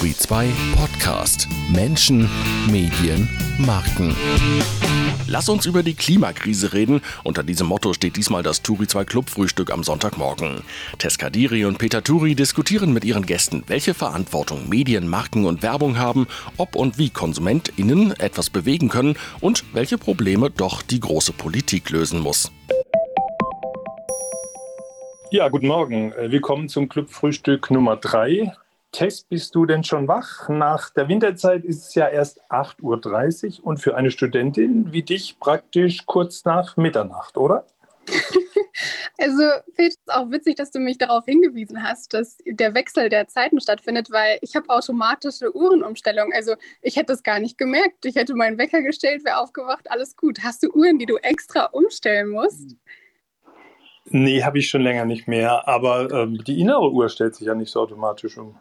Turi 2 Podcast. Menschen, Medien, Marken. Lass uns über die Klimakrise reden. Unter diesem Motto steht diesmal das Turi 2 Clubfrühstück am Sonntagmorgen. Tess Kadiri und Peter Turi diskutieren mit ihren Gästen, welche Verantwortung Medien, Marken und Werbung haben, ob und wie KonsumentInnen etwas bewegen können und welche Probleme doch die große Politik lösen muss. Ja, guten Morgen. Äh, willkommen zum Clubfrühstück Nummer 3. Tess, bist du denn schon wach? Nach der Winterzeit ist es ja erst 8.30 Uhr und für eine Studentin wie dich praktisch kurz nach Mitternacht, oder? Also, Pete, ist auch witzig, dass du mich darauf hingewiesen hast, dass der Wechsel der Zeiten stattfindet, weil ich habe automatische Uhrenumstellung. Also, ich hätte es gar nicht gemerkt. Ich hätte meinen Wecker gestellt, wäre aufgewacht, alles gut. Hast du Uhren, die du extra umstellen musst? Nee, habe ich schon länger nicht mehr. Aber ähm, die innere Uhr stellt sich ja nicht so automatisch um.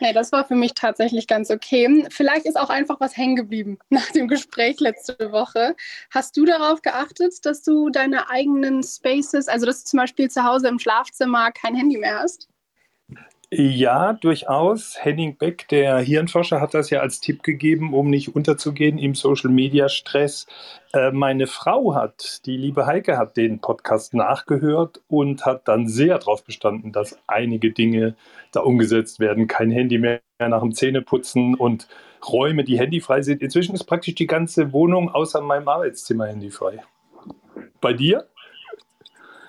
Nee, das war für mich tatsächlich ganz okay. Vielleicht ist auch einfach was hängen geblieben nach dem Gespräch letzte Woche. Hast du darauf geachtet, dass du deine eigenen Spaces, also dass du zum Beispiel zu Hause im Schlafzimmer kein Handy mehr hast? Ja, durchaus. Henning Beck, der Hirnforscher, hat das ja als Tipp gegeben, um nicht unterzugehen im Social-Media-Stress. Äh, meine Frau hat, die liebe Heike, hat den Podcast nachgehört und hat dann sehr darauf bestanden, dass einige Dinge da umgesetzt werden. Kein Handy mehr nach dem Zähneputzen und Räume, die handyfrei sind. Inzwischen ist praktisch die ganze Wohnung außer meinem Arbeitszimmer handyfrei. Bei dir?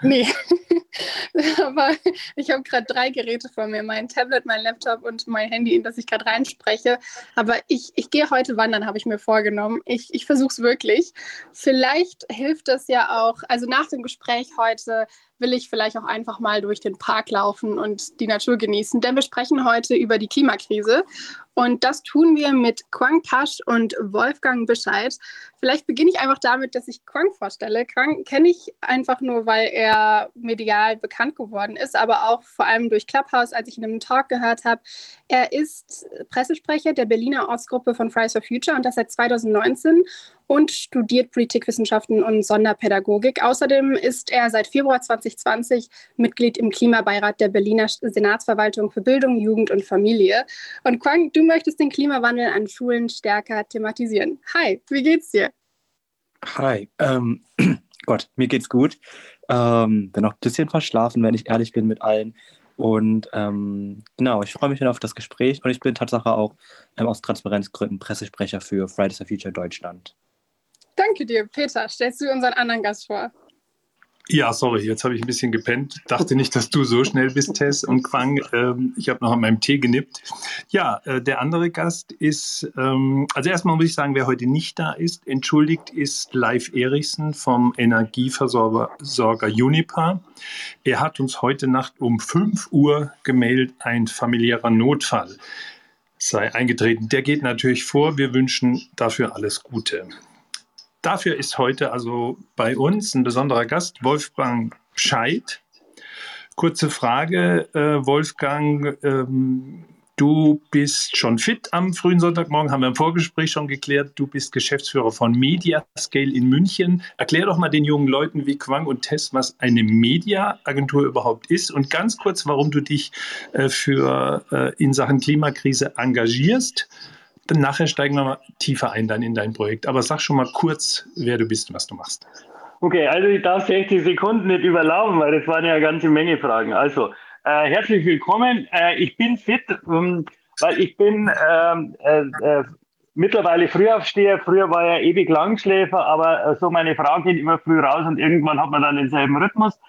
Nee, aber ich habe gerade drei Geräte vor mir: mein Tablet, mein Laptop und mein Handy, in das ich gerade reinspreche. Aber ich, ich gehe heute wandern, habe ich mir vorgenommen. Ich, ich versuche es wirklich. Vielleicht hilft das ja auch, also nach dem Gespräch heute will ich vielleicht auch einfach mal durch den Park laufen und die Natur genießen, denn wir sprechen heute über die Klimakrise und das tun wir mit Quang Pasch und Wolfgang Bescheid. Vielleicht beginne ich einfach damit, dass ich Quang vorstelle. Quang kenne ich einfach nur, weil er medial bekannt geworden ist, aber auch vor allem durch Clubhouse, als ich in einem Talk gehört habe. Er ist Pressesprecher der Berliner Ortsgruppe von Fridays for Future und das seit 2019 und studiert Politikwissenschaften und Sonderpädagogik. Außerdem ist er seit Februar 2020 Mitglied im Klimabeirat der Berliner Senatsverwaltung für Bildung, Jugend und Familie. Und Quang, du möchtest den Klimawandel an Schulen stärker thematisieren. Hi, wie geht's dir? Hi, ähm, Gott, mir geht's gut. Ähm, bin noch ein bisschen verschlafen, wenn ich ehrlich bin mit allen. Und ähm, genau, ich freue mich dann auf das Gespräch und ich bin Tatsache auch ähm, aus Transparenzgründen Pressesprecher für Fridays for Future Deutschland. Danke dir, Peter. Stellst du unseren anderen Gast vor? Ja, sorry, jetzt habe ich ein bisschen gepennt. Dachte nicht, dass du so schnell bist, Tess und Quang. Ähm, ich habe noch an meinem Tee genippt. Ja, äh, der andere Gast ist, ähm, also erstmal muss ich sagen, wer heute nicht da ist, entschuldigt ist Live Erichsen vom Energieversorger Unipa. Er hat uns heute Nacht um 5 Uhr gemeldet, ein familiärer Notfall sei eingetreten. Der geht natürlich vor. Wir wünschen dafür alles Gute. Dafür ist heute also bei uns ein besonderer Gast, Wolfgang Scheid. Kurze Frage, äh, Wolfgang. Ähm, du bist schon fit am frühen Sonntagmorgen, haben wir im Vorgespräch schon geklärt. Du bist Geschäftsführer von Mediascale in München. Erklär doch mal den jungen Leuten wie Quang und Tess, was eine Mediaagentur überhaupt ist und ganz kurz, warum du dich äh, für äh, in Sachen Klimakrise engagierst dann nachher steigen wir mal tiefer ein dann in dein Projekt. Aber sag schon mal kurz, wer du bist und was du machst. Okay, also ich darf 60 Sekunden nicht überlaufen, weil das waren ja eine ganze Menge Fragen. Also, äh, herzlich willkommen. Äh, ich bin fit, ähm, weil ich bin ähm, äh, äh, mittlerweile Frühaufsteher. Früher war ja ewig Langschläfer, aber äh, so meine Frau geht immer früh raus und irgendwann hat man dann denselben Rhythmus.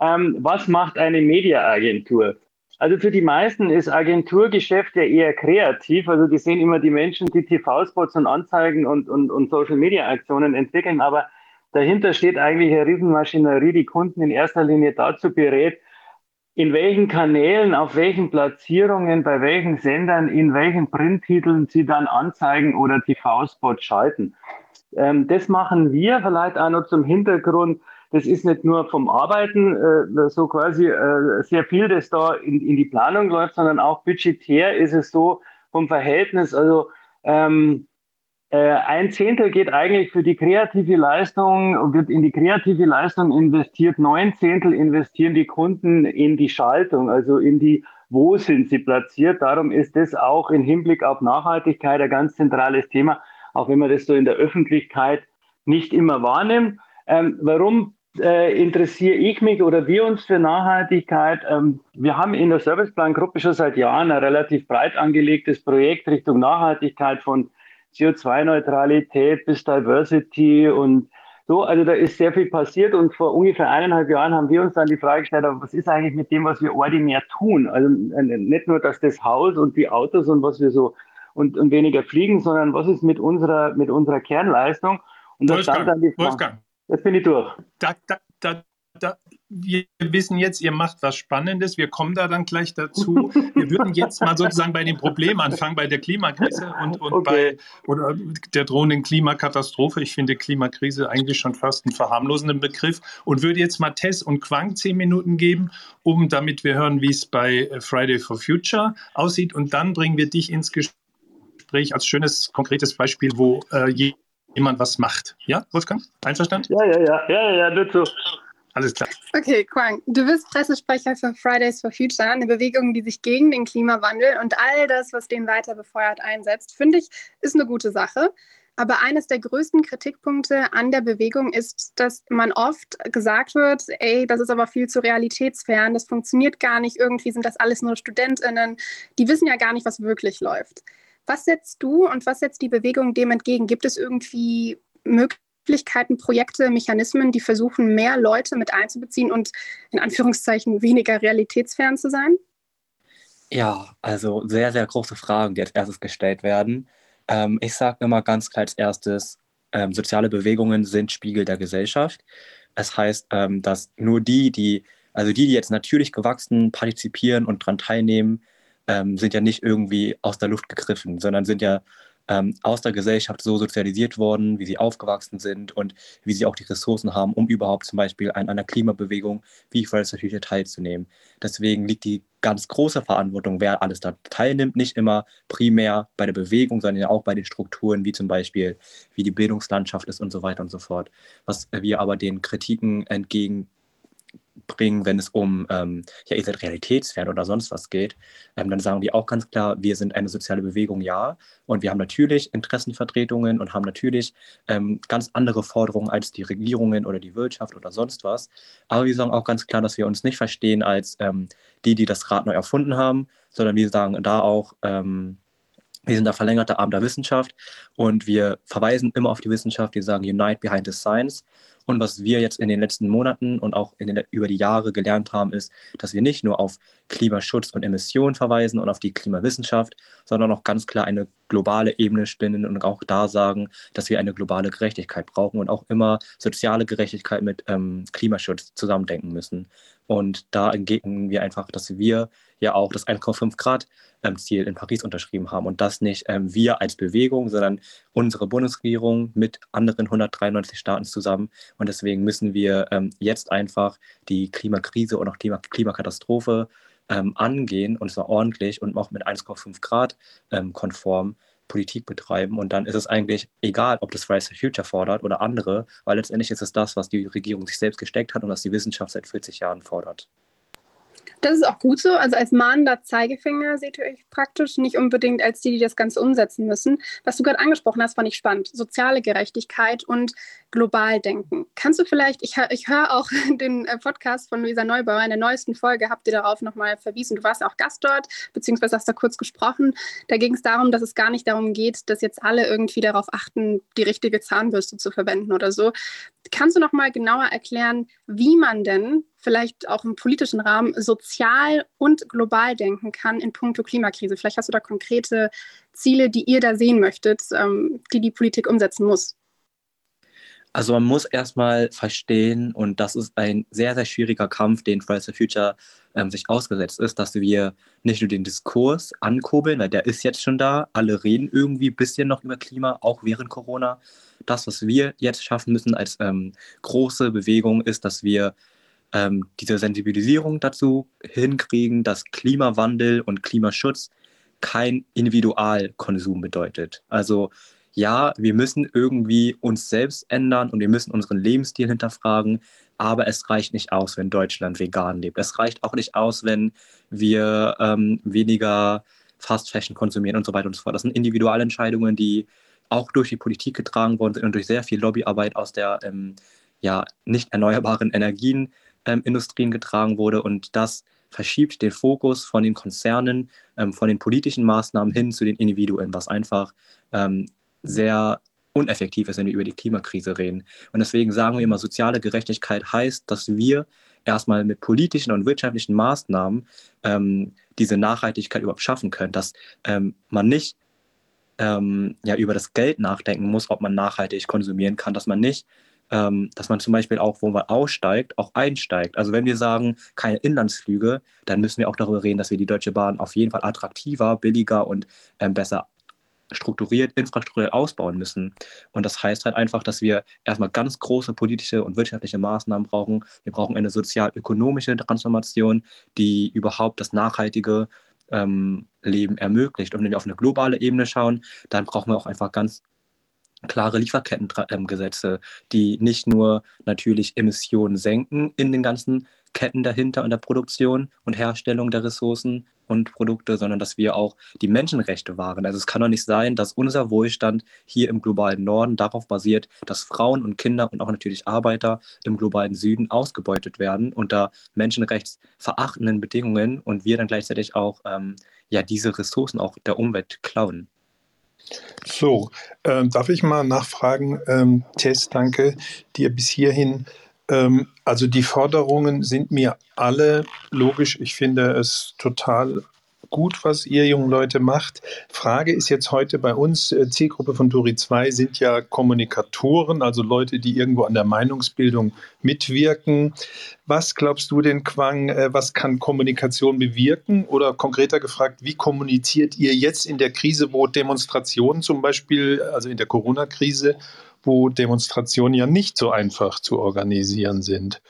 Ähm, was macht eine Mediaagentur? Also für die meisten ist Agenturgeschäft ja eher kreativ. Also die sehen immer die Menschen, die TV-Spots und Anzeigen und, und, und Social-Media-Aktionen entwickeln. Aber dahinter steht eigentlich eine Riesenmaschinerie, die Kunden in erster Linie dazu berät, in welchen Kanälen, auf welchen Platzierungen, bei welchen Sendern, in welchen Printtiteln sie dann Anzeigen oder TV-Spots schalten. Ähm, das machen wir vielleicht auch noch zum Hintergrund das ist nicht nur vom Arbeiten äh, so quasi äh, sehr viel, das da in, in die Planung läuft, sondern auch budgetär ist es so vom Verhältnis. Also ähm, äh, ein Zehntel geht eigentlich für die kreative Leistung, wird in die kreative Leistung investiert, neun Zehntel investieren die Kunden in die Schaltung, also in die, wo sind sie platziert. Darum ist das auch im Hinblick auf Nachhaltigkeit ein ganz zentrales Thema, auch wenn man das so in der Öffentlichkeit nicht immer wahrnimmt. Ähm, warum äh, interessiere ich mich oder wir uns für Nachhaltigkeit? Ähm, wir haben in der Serviceplan-Gruppe schon seit Jahren ein relativ breit angelegtes Projekt Richtung Nachhaltigkeit von CO2-Neutralität bis Diversity und so. Also da ist sehr viel passiert und vor ungefähr eineinhalb Jahren haben wir uns dann die Frage gestellt, was ist eigentlich mit dem, was wir ordinär tun? Also äh, nicht nur, dass das Haus und die Autos und was wir so und, und weniger fliegen, sondern was ist mit unserer, mit unserer Kernleistung? Und stand dann die Frage, Wolfgang. Jetzt bin ich durch. Da, da, da, da, wir wissen jetzt, ihr macht was Spannendes. Wir kommen da dann gleich dazu. Wir würden jetzt mal sozusagen bei dem Problem anfangen, bei der Klimakrise und, und okay. bei oder der drohenden Klimakatastrophe. Ich finde Klimakrise eigentlich schon fast einen verharmlosenden Begriff und würde jetzt mal Tess und Quang zehn Minuten geben, um damit wir hören, wie es bei Friday for Future aussieht. Und dann bringen wir dich ins Gespräch als schönes, konkretes Beispiel, wo äh, jemand was macht. Ja, Wolfgang? Einverstanden? Ja, ja, ja, ja, ja, zu. Alles klar. Okay, Quang, du bist Pressesprecher für Fridays for Future, eine Bewegung, die sich gegen den Klimawandel und all das, was den weiter befeuert, einsetzt. Finde ich, ist eine gute Sache. Aber eines der größten Kritikpunkte an der Bewegung ist, dass man oft gesagt wird, ey, das ist aber viel zu realitätsfern, das funktioniert gar nicht, irgendwie sind das alles nur Studentinnen, die wissen ja gar nicht, was wirklich läuft. Was setzt du und was setzt die Bewegung dem entgegen? Gibt es irgendwie Möglichkeiten, Projekte, Mechanismen, die versuchen, mehr Leute mit einzubeziehen und in Anführungszeichen weniger realitätsfern zu sein? Ja, also sehr, sehr große Fragen, die als erstes gestellt werden. Ähm, ich sage immer ganz klar als erstes, ähm, soziale Bewegungen sind Spiegel der Gesellschaft. Es das heißt, ähm, dass nur die, die, also die, die jetzt natürlich gewachsen partizipieren und daran teilnehmen, ähm, sind ja nicht irgendwie aus der Luft gegriffen, sondern sind ja ähm, aus der Gesellschaft so sozialisiert worden, wie sie aufgewachsen sind und wie sie auch die Ressourcen haben, um überhaupt zum Beispiel an einer Klimabewegung wie Fridays for Future teilzunehmen. Deswegen liegt die ganz große Verantwortung, wer alles da teilnimmt, nicht immer primär bei der Bewegung, sondern ja auch bei den Strukturen, wie zum Beispiel, wie die Bildungslandschaft ist und so weiter und so fort. Was wir aber den Kritiken entgegen bringen, wenn es um, ähm, ja, ihr seid realitätsfern oder sonst was geht, ähm, dann sagen wir auch ganz klar, wir sind eine soziale Bewegung, ja. Und wir haben natürlich Interessenvertretungen und haben natürlich ähm, ganz andere Forderungen als die Regierungen oder die Wirtschaft oder sonst was. Aber wir sagen auch ganz klar, dass wir uns nicht verstehen als ähm, die, die das Rad neu erfunden haben, sondern wir sagen da auch, ähm, wir sind der verlängerte Arm der Wissenschaft und wir verweisen immer auf die Wissenschaft. Wir sagen Unite Behind the Science. Und was wir jetzt in den letzten Monaten und auch den, über die Jahre gelernt haben, ist, dass wir nicht nur auf Klimaschutz und Emissionen verweisen und auf die Klimawissenschaft, sondern auch ganz klar eine globale Ebene spinnen und auch da sagen, dass wir eine globale Gerechtigkeit brauchen und auch immer soziale Gerechtigkeit mit ähm, Klimaschutz zusammendenken müssen. Und da entgegnen wir einfach, dass wir ja auch das 1,5 Grad ähm, Ziel in Paris unterschrieben haben. Und das nicht ähm, wir als Bewegung, sondern unsere Bundesregierung mit anderen 193 Staaten zusammen. Und deswegen müssen wir ähm, jetzt einfach die Klimakrise und auch Klima Klimakatastrophe ähm, angehen. Und zwar ordentlich und auch mit 1,5 Grad ähm, konform Politik betreiben. Und dann ist es eigentlich egal, ob das Fridays for Future fordert oder andere, weil letztendlich ist es das, was die Regierung sich selbst gesteckt hat und was die Wissenschaft seit 40 Jahren fordert. Das ist auch gut so. Also als mahnender Zeigefinger seht ihr euch praktisch, nicht unbedingt als die, die das Ganze umsetzen müssen. Was du gerade angesprochen hast, fand ich spannend. Soziale Gerechtigkeit und global denken. Kannst du vielleicht, ich, ich höre auch den äh, Podcast von Luisa Neubauer, in der neuesten Folge habt ihr darauf nochmal verwiesen. Du warst auch Gast dort, beziehungsweise hast da kurz gesprochen. Da ging es darum, dass es gar nicht darum geht, dass jetzt alle irgendwie darauf achten, die richtige Zahnbürste zu verwenden oder so. Kannst du nochmal genauer erklären, wie man denn vielleicht auch im politischen Rahmen sozial und global denken kann in puncto Klimakrise? Vielleicht hast du da konkrete Ziele, die ihr da sehen möchtet, ähm, die die Politik umsetzen muss. Also man muss erstmal verstehen, und das ist ein sehr, sehr schwieriger Kampf, den Fridays for Future ähm, sich ausgesetzt ist, dass wir nicht nur den Diskurs ankurbeln, weil der ist jetzt schon da, alle reden irgendwie ein bisschen noch über Klima, auch während Corona. Das, was wir jetzt schaffen müssen als ähm, große Bewegung, ist, dass wir ähm, diese Sensibilisierung dazu hinkriegen, dass Klimawandel und Klimaschutz kein Individualkonsum bedeutet. Also ja, wir müssen irgendwie uns selbst ändern und wir müssen unseren Lebensstil hinterfragen, aber es reicht nicht aus, wenn Deutschland vegan lebt. Es reicht auch nicht aus, wenn wir ähm, weniger Fast Fashion konsumieren und so weiter und so fort. Das sind Individualentscheidungen, die auch durch die Politik getragen worden sind und durch sehr viel Lobbyarbeit aus der ähm, ja, nicht erneuerbaren Energienindustrien ähm, getragen wurde. Und das verschiebt den Fokus von den Konzernen, ähm, von den politischen Maßnahmen hin zu den Individuen, was einfach ähm, sehr uneffektiv ist, wenn wir über die Klimakrise reden. Und deswegen sagen wir immer, soziale Gerechtigkeit heißt, dass wir erstmal mit politischen und wirtschaftlichen Maßnahmen ähm, diese Nachhaltigkeit überhaupt schaffen können, dass ähm, man nicht ja, über das Geld nachdenken muss, ob man nachhaltig konsumieren kann, dass man nicht ähm, dass man zum Beispiel auch, wo man aussteigt, auch einsteigt. Also wenn wir sagen, keine Inlandsflüge, dann müssen wir auch darüber reden, dass wir die Deutsche Bahn auf jeden Fall attraktiver, billiger und ähm, besser strukturiert, infrastrukturell ausbauen müssen. Und das heißt halt einfach, dass wir erstmal ganz große politische und wirtschaftliche Maßnahmen brauchen. Wir brauchen eine sozial-ökonomische Transformation, die überhaupt das nachhaltige ähm, Leben ermöglicht. Und wenn wir auf eine globale Ebene schauen, dann brauchen wir auch einfach ganz klare Lieferkettengesetze, die nicht nur natürlich Emissionen senken in den ganzen Ketten dahinter und der Produktion und Herstellung der Ressourcen und Produkte, sondern dass wir auch die Menschenrechte wahren. Also es kann doch nicht sein, dass unser Wohlstand hier im globalen Norden darauf basiert, dass Frauen und Kinder und auch natürlich Arbeiter im globalen Süden ausgebeutet werden unter menschenrechtsverachtenden Bedingungen und wir dann gleichzeitig auch ähm, ja diese Ressourcen auch der Umwelt klauen. So, äh, darf ich mal nachfragen, ähm, Tess, danke dir bis hierhin. Ähm, also die Forderungen sind mir alle logisch. Ich finde es total gut, was ihr jungen Leute macht. Frage ist jetzt heute bei uns, äh, Zielgruppe von Turi 2 sind ja Kommunikatoren, also Leute, die irgendwo an der Meinungsbildung mitwirken. Was glaubst du denn, Quang, äh, was kann Kommunikation bewirken? Oder konkreter gefragt, wie kommuniziert ihr jetzt in der Krise, wo Demonstrationen zum Beispiel, also in der Corona-Krise, wo Demonstrationen ja nicht so einfach zu organisieren sind?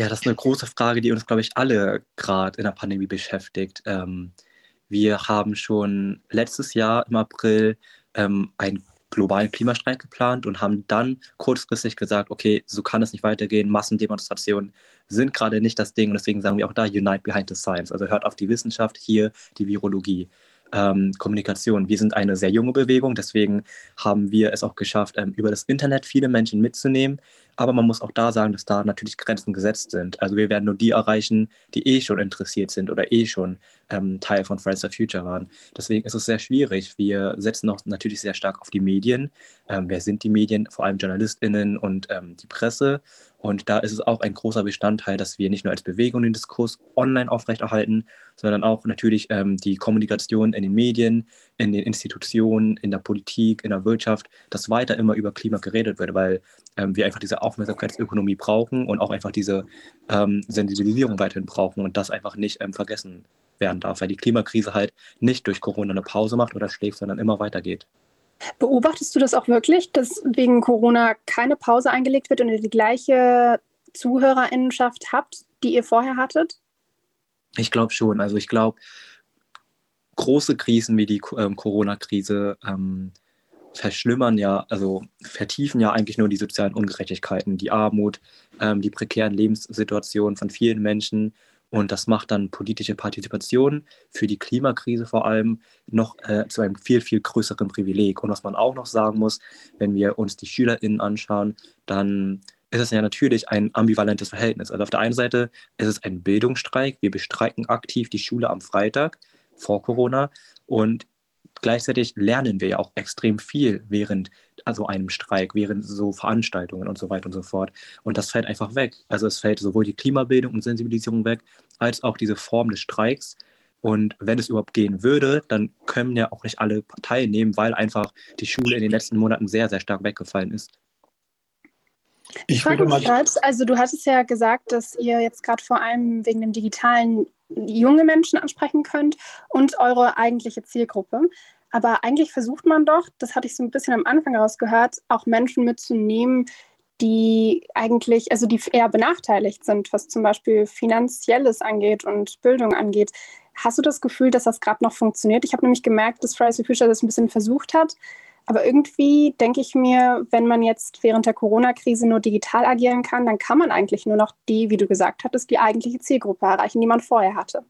Ja, das ist eine große Frage, die uns, glaube ich, alle gerade in der Pandemie beschäftigt. Ähm, wir haben schon letztes Jahr im April ähm, einen globalen Klimastreik geplant und haben dann kurzfristig gesagt, okay, so kann es nicht weitergehen. Massendemonstrationen sind gerade nicht das Ding und deswegen sagen wir auch da Unite Behind the Science. Also hört auf die Wissenschaft, hier die Virologie ähm, Kommunikation. Wir sind eine sehr junge Bewegung, deswegen haben wir es auch geschafft, ähm, über das Internet viele Menschen mitzunehmen. Aber man muss auch da sagen, dass da natürlich Grenzen gesetzt sind. Also wir werden nur die erreichen, die eh schon interessiert sind oder eh schon ähm, Teil von Fridays for Future waren. Deswegen ist es sehr schwierig. Wir setzen auch natürlich sehr stark auf die Medien. Ähm, wer sind die Medien? Vor allem JournalistInnen und ähm, die Presse. Und da ist es auch ein großer Bestandteil, dass wir nicht nur als Bewegung den Diskurs online aufrechterhalten, sondern auch natürlich ähm, die Kommunikation in den Medien, in den Institutionen, in der Politik, in der Wirtschaft, dass weiter immer über Klima geredet wird, weil ähm, wir einfach diese Aufmerksamkeitsökonomie brauchen und auch einfach diese ähm, Sensibilisierung weiterhin brauchen und das einfach nicht ähm, vergessen werden darf, weil die Klimakrise halt nicht durch Corona eine Pause macht oder schläft, sondern immer weitergeht. Beobachtest du das auch wirklich, dass wegen Corona keine Pause eingelegt wird und ihr die gleiche Zuhörerinnenschaft habt, die ihr vorher hattet? Ich glaube schon. Also ich glaube, große Krisen wie die ähm, Corona-Krise ähm, verschlimmern ja, also vertiefen ja eigentlich nur die sozialen Ungerechtigkeiten, die Armut, ähm, die prekären Lebenssituationen von vielen Menschen und das macht dann politische Partizipation für die Klimakrise vor allem noch äh, zu einem viel, viel größeren Privileg. Und was man auch noch sagen muss, wenn wir uns die SchülerInnen anschauen, dann ist es ja natürlich ein ambivalentes Verhältnis. Also auf der einen Seite ist es ein Bildungsstreik. Wir bestreiken aktiv die Schule am Freitag vor Corona und gleichzeitig lernen wir ja auch extrem viel während also einem Streik, während so Veranstaltungen und so weiter und so fort. Und das fällt einfach weg. Also es fällt sowohl die Klimabildung und Sensibilisierung weg, als auch diese Form des Streiks. Und wenn es überhaupt gehen würde, dann können ja auch nicht alle teilnehmen, weil einfach die Schule in den letzten Monaten sehr, sehr stark weggefallen ist. Ich frage mich grad, also du hattest ja gesagt, dass ihr jetzt gerade vor allem wegen dem Digitalen junge Menschen ansprechen könnt und eure eigentliche Zielgruppe. Aber eigentlich versucht man doch, das hatte ich so ein bisschen am Anfang rausgehört, auch Menschen mitzunehmen, die eigentlich, also die eher benachteiligt sind, was zum Beispiel Finanzielles angeht und Bildung angeht. Hast du das Gefühl, dass das gerade noch funktioniert? Ich habe nämlich gemerkt, dass Fridays for Future das ein bisschen versucht hat. Aber irgendwie denke ich mir, wenn man jetzt während der Corona-Krise nur digital agieren kann, dann kann man eigentlich nur noch die, wie du gesagt hattest, die eigentliche Zielgruppe erreichen, die man vorher hatte.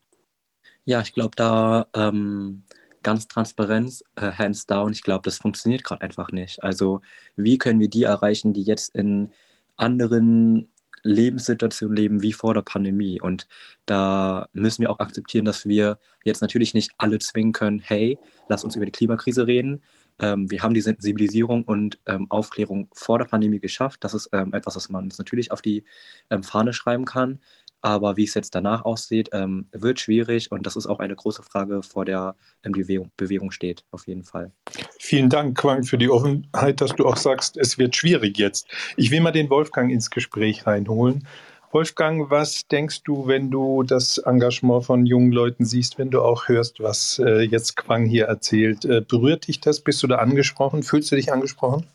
Ja, ich glaube, da ähm, ganz transparent, äh, hands down, ich glaube, das funktioniert gerade einfach nicht. Also wie können wir die erreichen, die jetzt in anderen Lebenssituationen leben wie vor der Pandemie. Und da müssen wir auch akzeptieren, dass wir jetzt natürlich nicht alle zwingen können, hey, lass uns über die Klimakrise reden. Ähm, wir haben die Sensibilisierung und ähm, Aufklärung vor der Pandemie geschafft. Das ist ähm, etwas, was man natürlich auf die ähm, Fahne schreiben kann. Aber wie es jetzt danach aussieht, ähm, wird schwierig und das ist auch eine große Frage, vor der ähm, die Bewegung, Bewegung, steht, auf jeden Fall. Vielen Dank, Quang, für die Offenheit, dass du auch sagst, es wird schwierig jetzt. Ich will mal den Wolfgang ins Gespräch reinholen. Wolfgang, was denkst du, wenn du das Engagement von jungen Leuten siehst, wenn du auch hörst, was äh, jetzt Quang hier erzählt? Äh, berührt dich das? Bist du da angesprochen? Fühlst du dich angesprochen?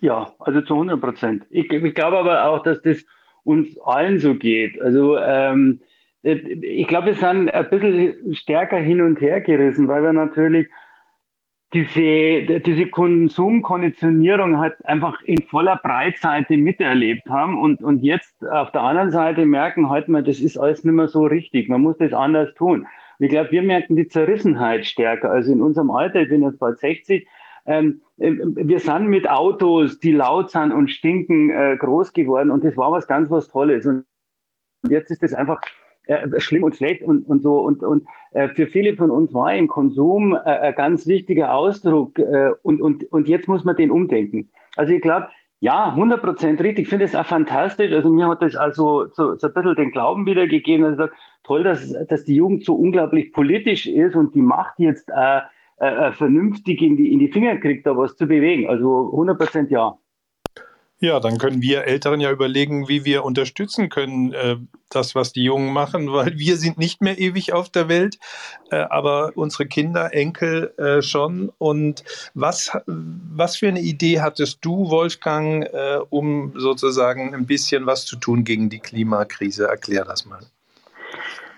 Ja, also zu 100 Prozent. Ich, ich glaube aber auch, dass das uns allen so geht. Also ähm, äh, ich glaube, wir sind ein bisschen stärker hin und her gerissen, weil wir natürlich diese, diese Konsumkonditionierung halt einfach in voller Breitseite miterlebt haben und, und jetzt auf der anderen Seite merken halt mal, das ist alles nicht mehr so richtig. Man muss das anders tun. Und ich glaube, wir merken die Zerrissenheit stärker. Also in unserem Alter, ich bin jetzt bald 60, ähm, äh, wir sind mit Autos, die laut sind und stinken, äh, groß geworden und das war was ganz was Tolles. Und jetzt ist das einfach äh, schlimm und schlecht und, und so. Und, und äh, für viele von uns war im Konsum äh, ein ganz wichtiger Ausdruck äh, und, und, und jetzt muss man den umdenken. Also ich glaube, ja, 100 Prozent richtig. Ich finde es auch fantastisch. Also mir hat das also so, so ein bisschen den Glauben wiedergegeben, sage, toll, dass, dass die Jugend so unglaublich politisch ist und die Macht jetzt äh, äh, äh, vernünftig in die, in die Finger kriegt, da was zu bewegen. Also 100 Prozent ja. Ja, dann können wir Älteren ja überlegen, wie wir unterstützen können, äh, das, was die Jungen machen, weil wir sind nicht mehr ewig auf der Welt, äh, aber unsere Kinder, Enkel äh, schon. Und was, was für eine Idee hattest du, Wolfgang, äh, um sozusagen ein bisschen was zu tun gegen die Klimakrise? Erklär das mal.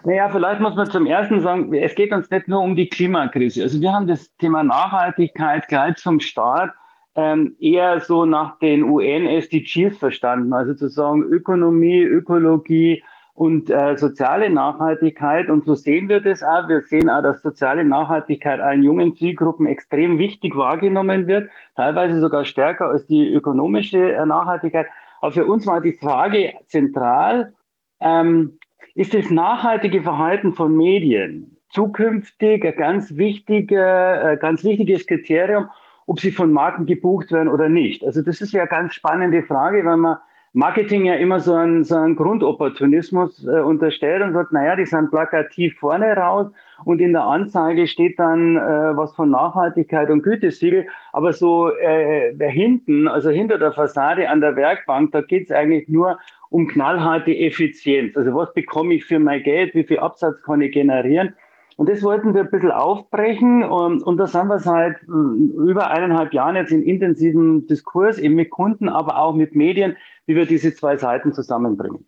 Naja, vielleicht muss man zum Ersten sagen, es geht uns nicht nur um die Klimakrise. Also wir haben das Thema Nachhaltigkeit gleich zum Start ähm, eher so nach den UN-SDGs verstanden. Also zu sagen Ökonomie, Ökologie und äh, soziale Nachhaltigkeit. Und so sehen wir das auch. Wir sehen auch, dass soziale Nachhaltigkeit allen jungen Zielgruppen extrem wichtig wahrgenommen wird, teilweise sogar stärker als die ökonomische äh, Nachhaltigkeit. Aber für uns war die Frage zentral, ähm, ist das nachhaltige Verhalten von Medien zukünftig ein ganz, wichtiger, äh, ganz wichtiges Kriterium, ob sie von Marken gebucht werden oder nicht. Also das ist ja eine ganz spannende Frage, weil man Marketing ja immer so einen, so einen Grundopportunismus äh, unterstellt und sagt, naja, die sind plakativ vorne raus und in der Anzeige steht dann äh, was von Nachhaltigkeit und Gütesiegel, aber so äh, hinten, also hinter der Fassade an der Werkbank, da geht's eigentlich nur um knallharte Effizienz. Also was bekomme ich für mein Geld, wie viel Absatz kann ich generieren? Und das wollten wir ein bisschen aufbrechen und, und da sind wir seit äh, über eineinhalb Jahren jetzt in intensiven Diskurs, eben mit Kunden, aber auch mit Medien, wie wir diese zwei Seiten zusammenbringen.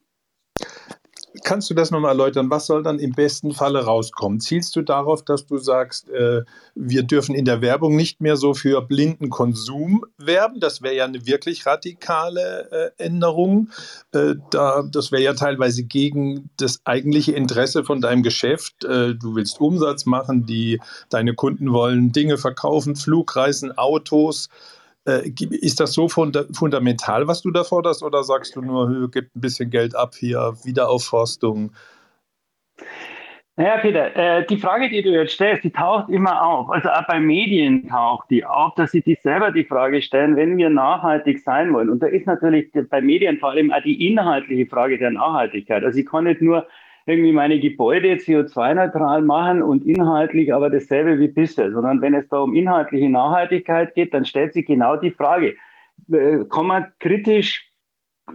Kannst du das nochmal erläutern? Was soll dann im besten Falle rauskommen? Zielst du darauf, dass du sagst, äh, wir dürfen in der Werbung nicht mehr so für blinden Konsum werben? Das wäre ja eine wirklich radikale äh, Änderung. Äh, da, das wäre ja teilweise gegen das eigentliche Interesse von deinem Geschäft. Äh, du willst Umsatz machen, die, deine Kunden wollen Dinge verkaufen, Flugreisen, Autos. Äh, ist das so fundamental, was du da forderst, oder sagst du nur, gib ein bisschen Geld ab hier, Wiederaufforstung? Naja, Peter, äh, die Frage, die du jetzt stellst, die taucht immer auf. Also auch bei Medien taucht die auf, dass sie sich selber die Frage stellen, wenn wir nachhaltig sein wollen. Und da ist natürlich bei Medien vor allem auch die inhaltliche Frage der Nachhaltigkeit. Also ich kann nicht nur irgendwie meine Gebäude CO2-neutral machen und inhaltlich aber dasselbe wie bisher, sondern wenn es da um inhaltliche Nachhaltigkeit geht, dann stellt sich genau die Frage, äh, kann man kritisch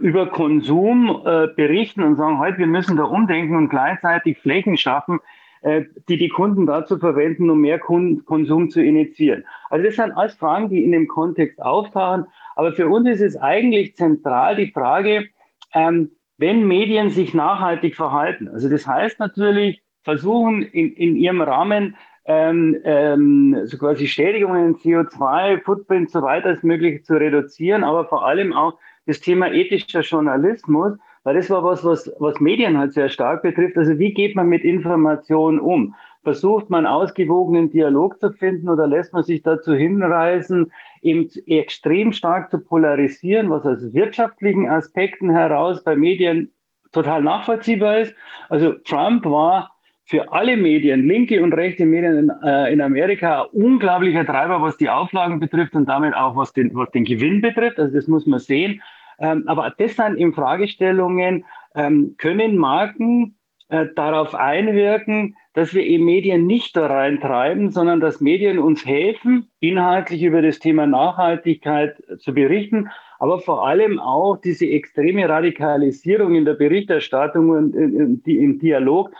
über Konsum äh, berichten und sagen, heute wir müssen da umdenken und gleichzeitig Flächen schaffen, äh, die die Kunden dazu verwenden, um mehr Kunden Konsum zu initiieren. Also das sind alles Fragen, die in dem Kontext auftauchen. Aber für uns ist es eigentlich zentral die Frage, ähm, wenn Medien sich nachhaltig verhalten. Also das heißt natürlich, versuchen in, in ihrem Rahmen ähm, ähm, so quasi Schädigungen, CO2, Footprint so weit als möglich zu reduzieren, aber vor allem auch das Thema ethischer Journalismus, weil das war was, was, was Medien halt sehr stark betrifft. Also wie geht man mit Informationen um? Versucht man ausgewogenen Dialog zu finden oder lässt man sich dazu hinreißen, eben extrem stark zu polarisieren, was aus wirtschaftlichen Aspekten heraus bei Medien total nachvollziehbar ist. Also Trump war für alle Medien, linke und rechte Medien in, äh, in Amerika, ein unglaublicher Treiber, was die Auflagen betrifft und damit auch was den, was den Gewinn betrifft. Also das muss man sehen. Ähm, aber das sind eben Fragestellungen, ähm, können Marken äh, darauf einwirken, dass wir eben Medien nicht da reintreiben, sondern dass Medien uns helfen, inhaltlich über das Thema Nachhaltigkeit zu berichten, aber vor allem auch diese extreme Radikalisierung in der Berichterstattung und im Dialog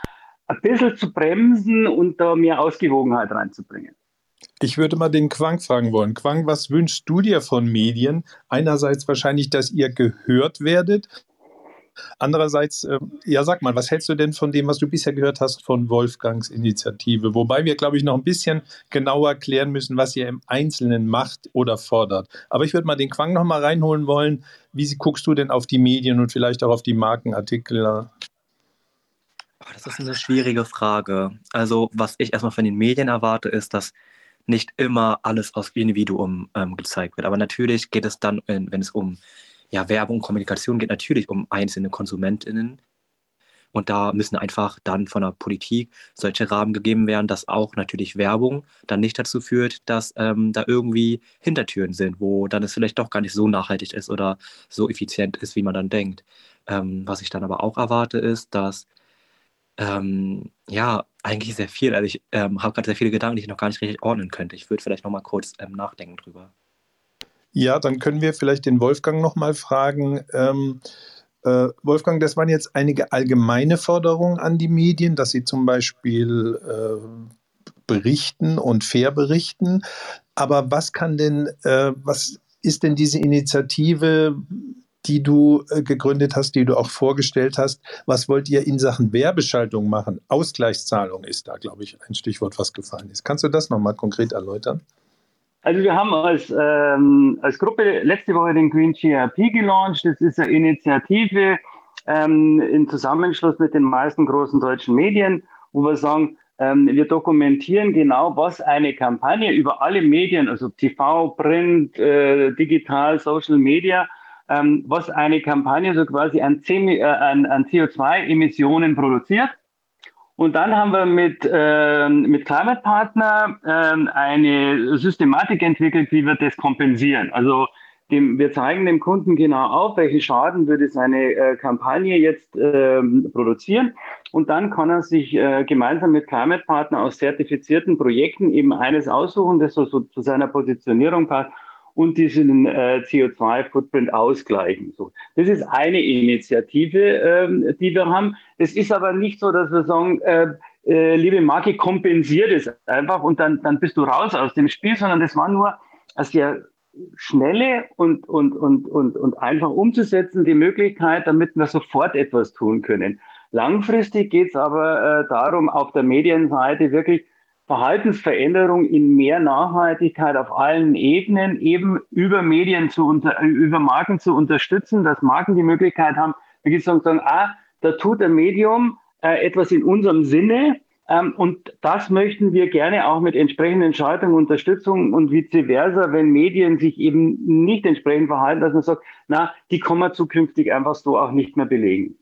ein bisschen zu bremsen und da mehr Ausgewogenheit reinzubringen. Ich würde mal den Quang fragen wollen. Quang, was wünschst du dir von Medien? Einerseits wahrscheinlich, dass ihr gehört werdet. Andererseits, äh, ja, sag mal, was hältst du denn von dem, was du bisher gehört hast von Wolfgangs Initiative? Wobei wir, glaube ich, noch ein bisschen genauer klären müssen, was ihr im Einzelnen macht oder fordert. Aber ich würde mal den Quang noch mal reinholen wollen. Wie guckst du denn auf die Medien und vielleicht auch auf die Markenartikel? Das ist eine schwierige Frage. Also, was ich erstmal von den Medien erwarte, ist, dass nicht immer alles aus Individuum ähm, gezeigt wird. Aber natürlich geht es dann, wenn es um ja, Werbung, Kommunikation geht, natürlich um einzelne KonsumentInnen. Und da müssen einfach dann von der Politik solche Rahmen gegeben werden, dass auch natürlich Werbung dann nicht dazu führt, dass ähm, da irgendwie Hintertüren sind, wo dann es vielleicht doch gar nicht so nachhaltig ist oder so effizient ist, wie man dann denkt. Ähm, was ich dann aber auch erwarte, ist, dass ähm, ja, eigentlich sehr viel. Also ich ähm, habe gerade sehr viele Gedanken, die ich noch gar nicht richtig ordnen könnte. Ich würde vielleicht noch mal kurz ähm, nachdenken drüber. Ja, dann können wir vielleicht den Wolfgang noch mal fragen. Ähm, äh, Wolfgang, das waren jetzt einige allgemeine Forderungen an die Medien, dass sie zum Beispiel äh, berichten und fair berichten. Aber was kann denn, äh, was ist denn diese Initiative die du äh, gegründet hast, die du auch vorgestellt hast. Was wollt ihr in Sachen Werbeschaltung machen? Ausgleichszahlung ist da, glaube ich, ein Stichwort, was gefallen ist. Kannst du das nochmal konkret erläutern? Also wir haben als, ähm, als Gruppe letzte Woche den Green GRP gelauncht. Das ist eine Initiative ähm, im Zusammenschluss mit den meisten großen deutschen Medien, wo wir sagen, ähm, wir dokumentieren genau, was eine Kampagne über alle Medien, also TV, Print, äh, digital, Social Media, ähm, was eine Kampagne so quasi an, äh, an, an CO2-Emissionen produziert. Und dann haben wir mit, äh, mit Climate Partner äh, eine Systematik entwickelt, wie wir das kompensieren. Also dem, wir zeigen dem Kunden genau auf, welchen Schaden würde seine äh, Kampagne jetzt äh, produzieren. Und dann kann er sich äh, gemeinsam mit Climate Partner aus zertifizierten Projekten eben eines aussuchen, das so, so zu seiner Positionierung passt und diesen äh, CO2-Footprint ausgleichen. So, das ist eine Initiative, ähm, die wir haben. Es ist aber nicht so, dass wir sagen, äh, äh, liebe Marke, kompensiert es einfach und dann, dann bist du raus aus dem Spiel, sondern das war nur eine sehr schnelle und, und, und, und, und einfach umzusetzen, die Möglichkeit, damit wir sofort etwas tun können. Langfristig geht es aber äh, darum, auf der Medienseite wirklich Verhaltensveränderung in mehr Nachhaltigkeit auf allen Ebenen eben über Medien zu unter, über Marken zu unterstützen, dass Marken die Möglichkeit haben, wirklich zu sagen, ah, da tut ein Medium äh, etwas in unserem Sinne, ähm, und das möchten wir gerne auch mit entsprechenden Schaltungen, Unterstützung und vice versa, wenn Medien sich eben nicht entsprechend verhalten, dass man sagt, na, die kann man zukünftig einfach so auch nicht mehr belegen.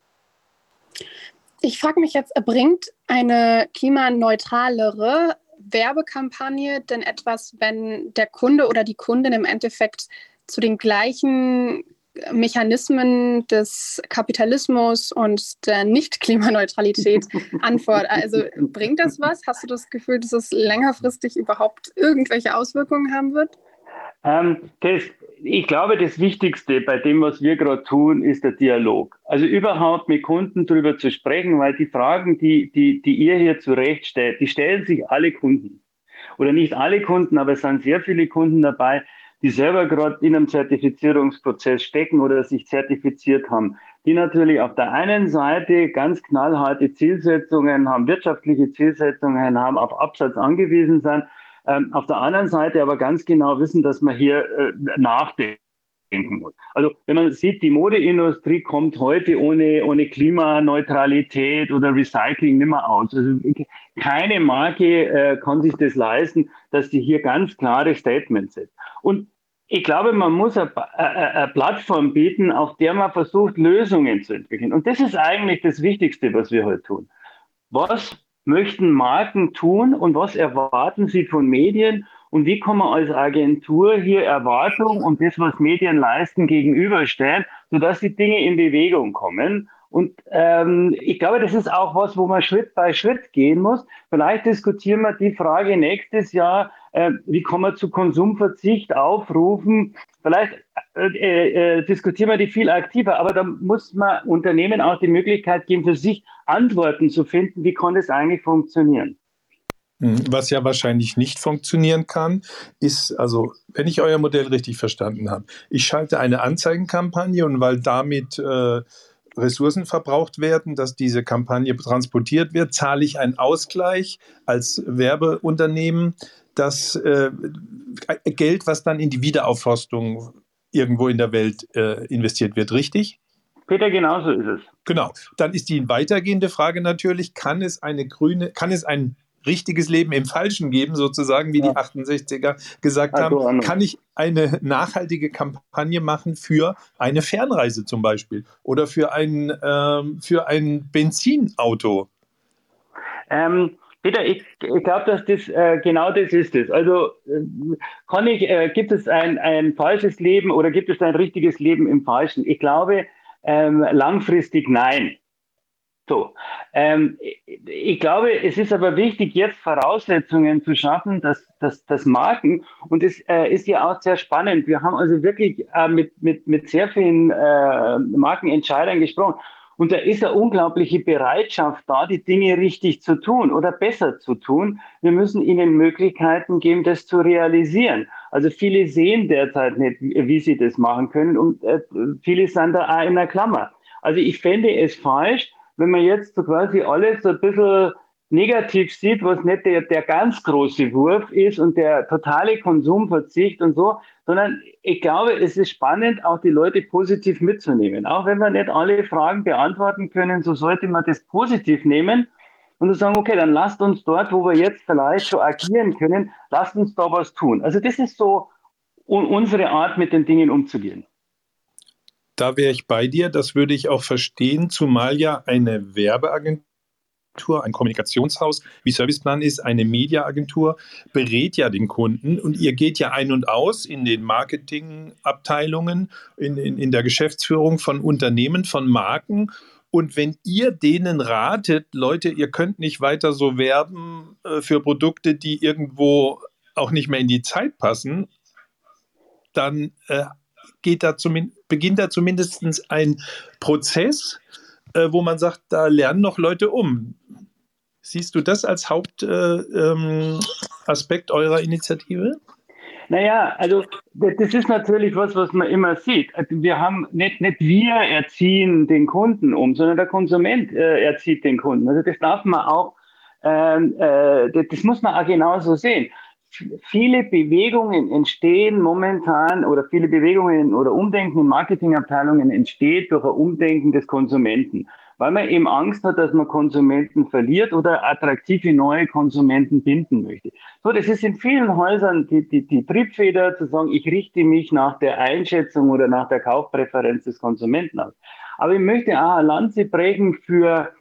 Ich frage mich jetzt, bringt eine klimaneutralere Werbekampagne denn etwas, wenn der Kunde oder die Kundin im Endeffekt zu den gleichen Mechanismen des Kapitalismus und der Nicht-Klimaneutralität antwortet? Also bringt das was? Hast du das Gefühl, dass es längerfristig überhaupt irgendwelche Auswirkungen haben wird? Ähm, das, ich glaube, das Wichtigste bei dem, was wir gerade tun, ist der Dialog. Also überhaupt mit Kunden darüber zu sprechen, weil die Fragen, die, die, die ihr hier zurecht stellt, die stellen sich alle Kunden. Oder nicht alle Kunden, aber es sind sehr viele Kunden dabei. die selber gerade in einem Zertifizierungsprozess stecken oder sich zertifiziert haben, die natürlich auf der einen Seite ganz knallharte Zielsetzungen haben, wirtschaftliche Zielsetzungen haben, auf Absatz angewiesen sind, ähm, auf der anderen Seite aber ganz genau wissen, dass man hier äh, muss. Also wenn man sieht, die Modeindustrie kommt heute ohne, ohne Klimaneutralität oder Recycling nicht mehr aus. Also keine Marke äh, kann sich das leisten, dass sie hier ganz klare Statements setzt. Und ich glaube, man muss eine, eine, Plattform bieten, auf der man versucht, Lösungen zu entwickeln. Und das ist eigentlich das Wichtigste, was wir heute tun. Was möchten Marken tun und was erwarten sie von Medien und wie kann man als Agentur hier Erwartung und das, was Medien leisten, gegenüberstellen, sodass die Dinge in Bewegung kommen. Und ähm, ich glaube, das ist auch was, wo man Schritt bei Schritt gehen muss. Vielleicht diskutieren wir die Frage nächstes Jahr, äh, wie kann man zu Konsumverzicht aufrufen. Vielleicht äh, äh, diskutieren wir die viel aktiver, aber da muss man Unternehmen auch die Möglichkeit geben, für sich Antworten zu finden, wie kann das eigentlich funktionieren. Hm, was ja wahrscheinlich nicht funktionieren kann, ist, also wenn ich euer Modell richtig verstanden habe, ich schalte eine Anzeigenkampagne und weil damit äh, Ressourcen verbraucht werden, dass diese Kampagne transportiert wird, zahle ich einen Ausgleich als Werbeunternehmen, das äh, Geld, was dann in die Wiederaufforstung irgendwo in der Welt äh, investiert wird, richtig? Peter, genauso ist es. Genau. Dann ist die weitergehende Frage natürlich, kann es eine grüne, kann es ein richtiges Leben im Falschen geben, sozusagen, wie ja. die 68er gesagt also, haben, kann ich eine nachhaltige Kampagne machen für eine Fernreise zum Beispiel oder für ein, ähm, für ein Benzinauto? Ähm, Peter, ich, ich glaube, dass das äh, genau das ist es. Also äh, kann ich, äh, gibt es ein, ein falsches Leben oder gibt es ein richtiges Leben im Falschen? Ich glaube ähm, langfristig nein. So, ähm, ich glaube, es ist aber wichtig, jetzt Voraussetzungen zu schaffen, dass, dass, dass Marken, und es äh, ist ja auch sehr spannend, wir haben also wirklich äh, mit, mit, mit sehr vielen äh, Markenentscheidern gesprochen. Und da ist eine unglaubliche Bereitschaft da, die Dinge richtig zu tun oder besser zu tun. Wir müssen ihnen Möglichkeiten geben, das zu realisieren. Also viele sehen derzeit nicht, wie sie das machen können und äh, viele sind da auch in der Klammer. Also ich fände es falsch, wenn man jetzt so quasi alles so ein bisschen negativ sieht, was nicht der, der ganz große Wurf ist und der totale Konsumverzicht und so, sondern ich glaube, es ist spannend, auch die Leute positiv mitzunehmen. Auch wenn wir nicht alle Fragen beantworten können, so sollte man das positiv nehmen und sagen, okay, dann lasst uns dort, wo wir jetzt vielleicht schon agieren können, lasst uns da was tun. Also das ist so unsere Art, mit den Dingen umzugehen da wäre ich bei dir. Das würde ich auch verstehen, zumal ja eine Werbeagentur ein Kommunikationshaus wie Serviceplan ist, eine Mediaagentur, berät ja den Kunden und ihr geht ja ein und aus in den Marketingabteilungen, in, in, in der Geschäftsführung von Unternehmen, von Marken. Und wenn ihr denen ratet, Leute, ihr könnt nicht weiter so werben äh, für Produkte, die irgendwo auch nicht mehr in die Zeit passen, dann äh, geht da beginnt da zumindest ein Prozess, äh, wo man sagt, da lernen noch Leute um. Siehst du das als Hauptaspekt äh, ähm, eurer Initiative? Naja, also das ist natürlich was, was man immer sieht. Also, wir haben nicht, nicht wir erziehen den Kunden um, sondern der Konsument äh, erzieht den Kunden. Also das darf man auch, ähm, äh, das muss man auch genauso sehen viele Bewegungen entstehen momentan oder viele Bewegungen oder Umdenken in Marketingabteilungen entsteht durch ein Umdenken des Konsumenten, weil man eben Angst hat, dass man Konsumenten verliert oder attraktive neue Konsumenten binden möchte. So, das ist in vielen Häusern die, die, die Triebfeder zu sagen, ich richte mich nach der Einschätzung oder nach der Kaufpräferenz des Konsumenten aus. Aber ich möchte auch eine Lanze brechen für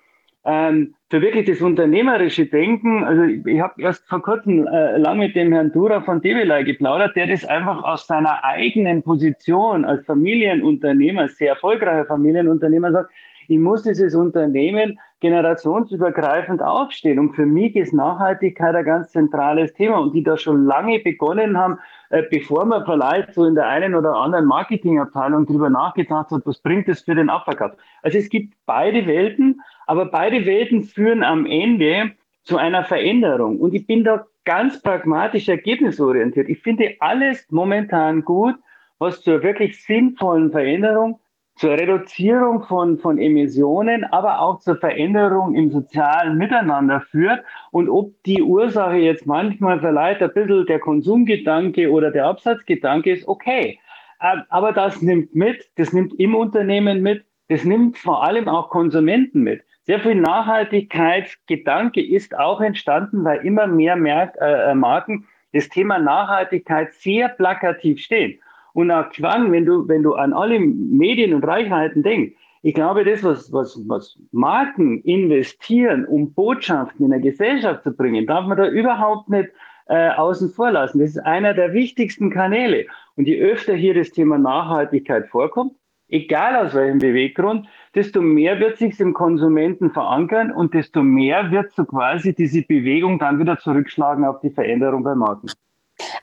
ähm, für wirklich das unternehmerische Denken, also ich, ich habe erst vor kurzem äh, lang mit dem Herrn Dura von Develei geplaudert, der das einfach aus seiner eigenen Position als Familienunternehmer, sehr erfolgreicher Familienunternehmer sagt, ich muss dieses Unternehmen generationsübergreifend aufstehen. Und für mich ist Nachhaltigkeit ein ganz zentrales Thema und die da schon lange begonnen haben, äh, bevor man vielleicht so in der einen oder anderen Marketingabteilung drüber nachgedacht hat, was bringt es für den Abverkauf. Also es gibt beide Welten, aber beide Welten führen am Ende zu einer Veränderung. Und ich bin da ganz pragmatisch ergebnisorientiert. Ich finde alles momentan gut, was zur wirklich sinnvollen Veränderung, zur Reduzierung von, von Emissionen, aber auch zur Veränderung im sozialen Miteinander führt. Und ob die Ursache jetzt manchmal vielleicht ein bisschen der Konsumgedanke oder der Absatzgedanke ist, okay. Ähm, aber das nimmt mit, das nimmt im Unternehmen mit, das nimmt vor allem auch Konsumenten mit. Sehr viel Nachhaltigkeitsgedanke ist auch entstanden, weil immer mehr Merk äh, Marken das Thema Nachhaltigkeit sehr plakativ stehen. Und auch Quang, wenn du, wenn du an alle Medien und Reichweiten denkst, ich glaube, das, was, was, was Marken investieren, um Botschaften in der Gesellschaft zu bringen, darf man da überhaupt nicht äh, außen vor lassen. Das ist einer der wichtigsten Kanäle. Und je öfter hier das Thema Nachhaltigkeit vorkommt, egal aus welchem Beweggrund, desto mehr wird sich im Konsumenten verankern und desto mehr wird so quasi diese Bewegung dann wieder zurückschlagen auf die Veränderung bei Marken.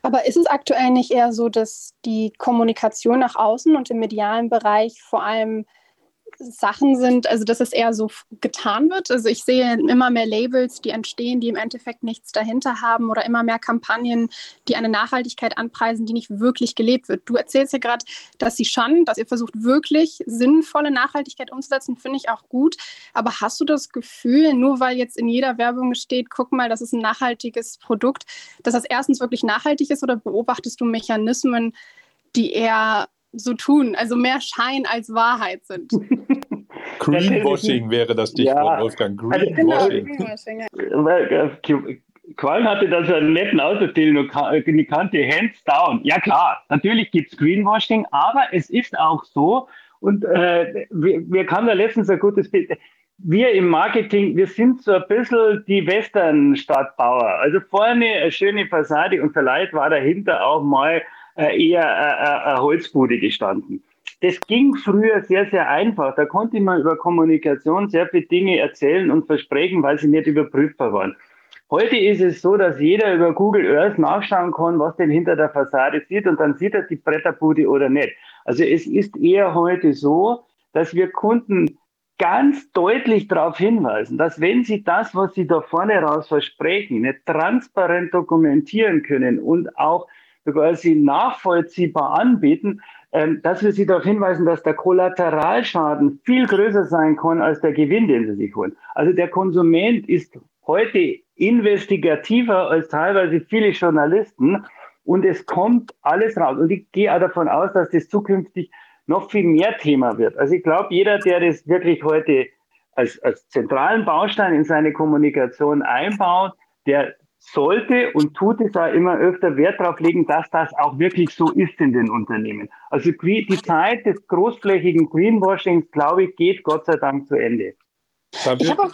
Aber ist es aktuell nicht eher so, dass die Kommunikation nach außen und im medialen Bereich vor allem Sachen sind, also dass es eher so getan wird. Also ich sehe immer mehr Labels, die entstehen, die im Endeffekt nichts dahinter haben oder immer mehr Kampagnen, die eine Nachhaltigkeit anpreisen, die nicht wirklich gelebt wird. Du erzählst ja gerade, dass sie schon, dass ihr versucht, wirklich sinnvolle Nachhaltigkeit umzusetzen, finde ich auch gut. Aber hast du das Gefühl, nur weil jetzt in jeder Werbung steht, guck mal, das ist ein nachhaltiges Produkt, dass das erstens wirklich nachhaltig ist oder beobachtest du Mechanismen, die eher so tun, also mehr Schein als Wahrheit sind. Greenwashing wäre das Stichwort, ja. Wolfgang. Also Greenwashing. Greenwashing. Quallen hatte da so einen netten Ausdruck, den ich kannte, hands down. Ja klar, natürlich gibt es Greenwashing, aber es ist auch so, und äh, wir, wir kamen da letztens ein gutes Bild, wir im Marketing, wir sind so ein bisschen die Western-Stadtbauer. Also vorne eine schöne Fassade und vielleicht war dahinter auch mal äh, eher äh, eine Holzbude gestanden. Das ging früher sehr, sehr einfach. Da konnte man über Kommunikation sehr viele Dinge erzählen und versprechen, weil sie nicht überprüfbar waren. Heute ist es so, dass jeder über Google Earth nachschauen kann, was denn hinter der Fassade sieht und dann sieht er die Bretterbude oder nicht. Also es ist eher heute so, dass wir Kunden ganz deutlich darauf hinweisen, dass wenn sie das, was sie da vorne raus versprechen, nicht transparent dokumentieren können und auch quasi nachvollziehbar anbieten, ähm, dass wir Sie darauf hinweisen, dass der Kollateralschaden viel größer sein kann als der Gewinn, den Sie sich holen. Also der Konsument ist heute investigativer als teilweise viele Journalisten und es kommt alles raus. Und ich gehe auch davon aus, dass das zukünftig noch viel mehr Thema wird. Also ich glaube, jeder, der das wirklich heute als, als zentralen Baustein in seine Kommunikation einbaut, der sollte und tut es auch immer öfter Wert darauf legen, dass das auch wirklich so ist in den Unternehmen. Also die Zeit des großflächigen Greenwashings, glaube ich, geht Gott sei Dank zu Ende. Da würde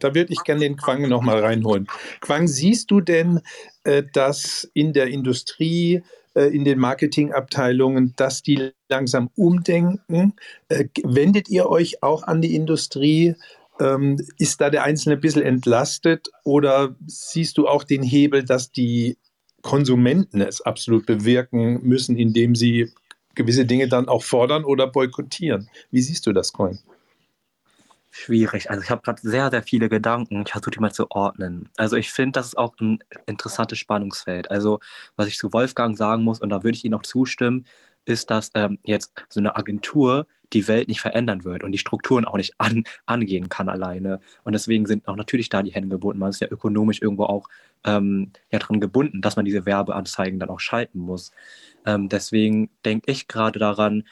da würd ich gerne den Quang nochmal reinholen. Quang, siehst du denn, äh, dass in der Industrie, äh, in den Marketingabteilungen, dass die langsam umdenken? Äh, wendet ihr euch auch an die Industrie? Ähm, ist da der Einzelne ein bisschen entlastet oder siehst du auch den Hebel, dass die Konsumenten es absolut bewirken müssen, indem sie gewisse Dinge dann auch fordern oder boykottieren? Wie siehst du das, Coin? Schwierig. Also ich habe gerade sehr, sehr viele Gedanken. Ich versuche die mal zu ordnen. Also ich finde, das ist auch ein interessantes Spannungsfeld. Also was ich zu Wolfgang sagen muss, und da würde ich Ihnen auch zustimmen, ist, dass ähm, jetzt so eine Agentur die Welt nicht verändern wird und die Strukturen auch nicht an, angehen kann alleine. Und deswegen sind auch natürlich da die Hände gebunden. Man ist ja ökonomisch irgendwo auch ähm, ja, dran gebunden, dass man diese Werbeanzeigen dann auch schalten muss. Ähm, deswegen denke ich gerade daran,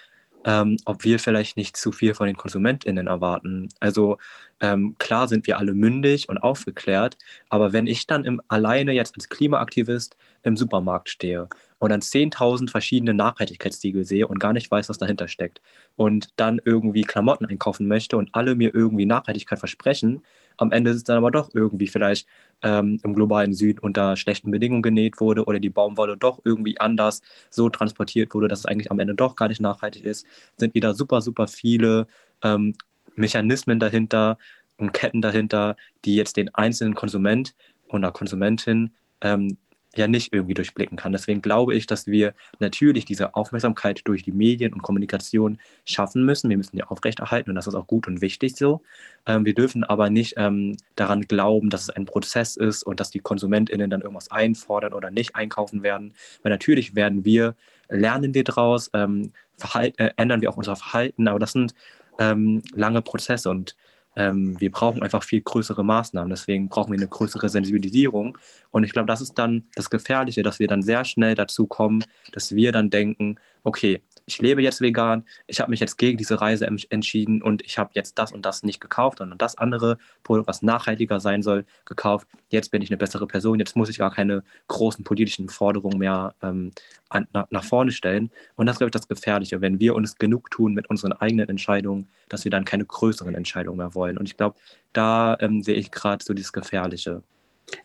ähm, ob wir vielleicht nicht zu viel von den KonsumentInnen erwarten. Also ähm, klar sind wir alle mündig und aufgeklärt, aber wenn ich dann im, alleine jetzt als Klimaaktivist im Supermarkt stehe und dann 10.000 verschiedene Nachhaltigkeitssiegel sehe und gar nicht weiß, was dahinter steckt und dann irgendwie Klamotten einkaufen möchte und alle mir irgendwie Nachhaltigkeit versprechen, am Ende ist es dann aber doch irgendwie vielleicht ähm, im globalen Süden unter schlechten Bedingungen genäht wurde oder die Baumwolle doch irgendwie anders so transportiert wurde, dass es eigentlich am Ende doch gar nicht nachhaltig ist, sind wieder super, super viele ähm, Mechanismen dahinter und Ketten dahinter, die jetzt den einzelnen Konsument oder Konsumentin ähm, ja nicht irgendwie durchblicken kann. Deswegen glaube ich, dass wir natürlich diese Aufmerksamkeit durch die Medien und Kommunikation schaffen müssen. Wir müssen die aufrechterhalten und das ist auch gut und wichtig so. Ähm, wir dürfen aber nicht ähm, daran glauben, dass es ein Prozess ist und dass die KonsumentInnen dann irgendwas einfordern oder nicht einkaufen werden. Weil natürlich werden wir, lernen wir daraus, ähm, äh, ändern wir auch unser Verhalten, aber das sind ähm, lange Prozesse und ähm, wir brauchen einfach viel größere Maßnahmen. Deswegen brauchen wir eine größere Sensibilisierung. Und ich glaube, das ist dann das Gefährliche, dass wir dann sehr schnell dazu kommen, dass wir dann denken, okay, ich lebe jetzt vegan, ich habe mich jetzt gegen diese Reise entschieden und ich habe jetzt das und das nicht gekauft, sondern das andere Produkt, was nachhaltiger sein soll, gekauft. Jetzt bin ich eine bessere Person, jetzt muss ich gar keine großen politischen Forderungen mehr ähm, an, na, nach vorne stellen. Und das ist, glaube ich, das Gefährliche, wenn wir uns genug tun mit unseren eigenen Entscheidungen, dass wir dann keine größeren Entscheidungen mehr wollen. Und ich glaube, da ähm, sehe ich gerade so dieses Gefährliche.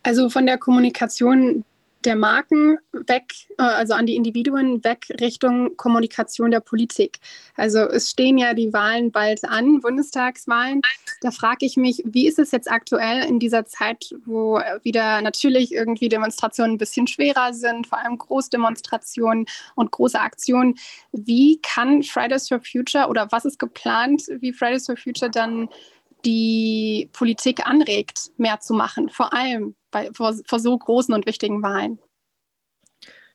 Also von der Kommunikation der Marken weg, äh, also an die Individuen weg Richtung Kommunikation der Politik. Also es stehen ja die Wahlen bald an, Bundestagswahlen. Da frage ich mich, wie ist es jetzt aktuell in dieser Zeit, wo wieder natürlich irgendwie Demonstrationen ein bisschen schwerer sind, vor allem Großdemonstrationen und große Aktionen. Wie kann Fridays for Future oder was ist geplant, wie Fridays for Future dann die Politik anregt, mehr zu machen, vor allem bei, vor, vor so großen und wichtigen Wahlen?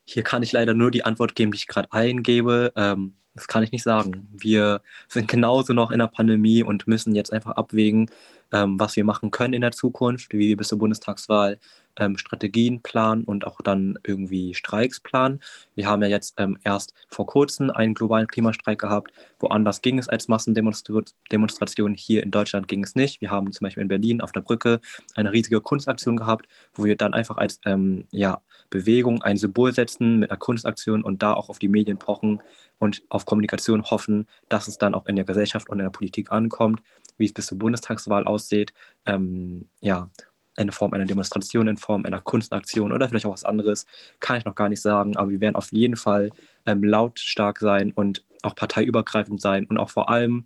Hier kann ich leider nur die Antwort geben, die ich gerade eingebe. Ähm, das kann ich nicht sagen. Wir sind genauso noch in der Pandemie und müssen jetzt einfach abwägen, ähm, was wir machen können in der Zukunft, wie wir bis zur Bundestagswahl ähm, Strategien planen und auch dann irgendwie Streiks planen. Wir haben ja jetzt ähm, erst vor kurzem einen globalen Klimastreik gehabt. Woanders ging es als Massendemonstration. Hier in Deutschland ging es nicht. Wir haben zum Beispiel in Berlin auf der Brücke eine riesige Kunstaktion gehabt, wo wir dann einfach als ähm, ja, Bewegung ein Symbol setzen mit einer Kunstaktion und da auch auf die Medien pochen und auf Kommunikation hoffen, dass es dann auch in der Gesellschaft und in der Politik ankommt, wie es bis zur Bundestagswahl aussieht. Ähm, ja, in Form einer Demonstration, in Form einer Kunstaktion oder vielleicht auch was anderes, kann ich noch gar nicht sagen. Aber wir werden auf jeden Fall ähm, lautstark sein und auch parteiübergreifend sein und auch vor allem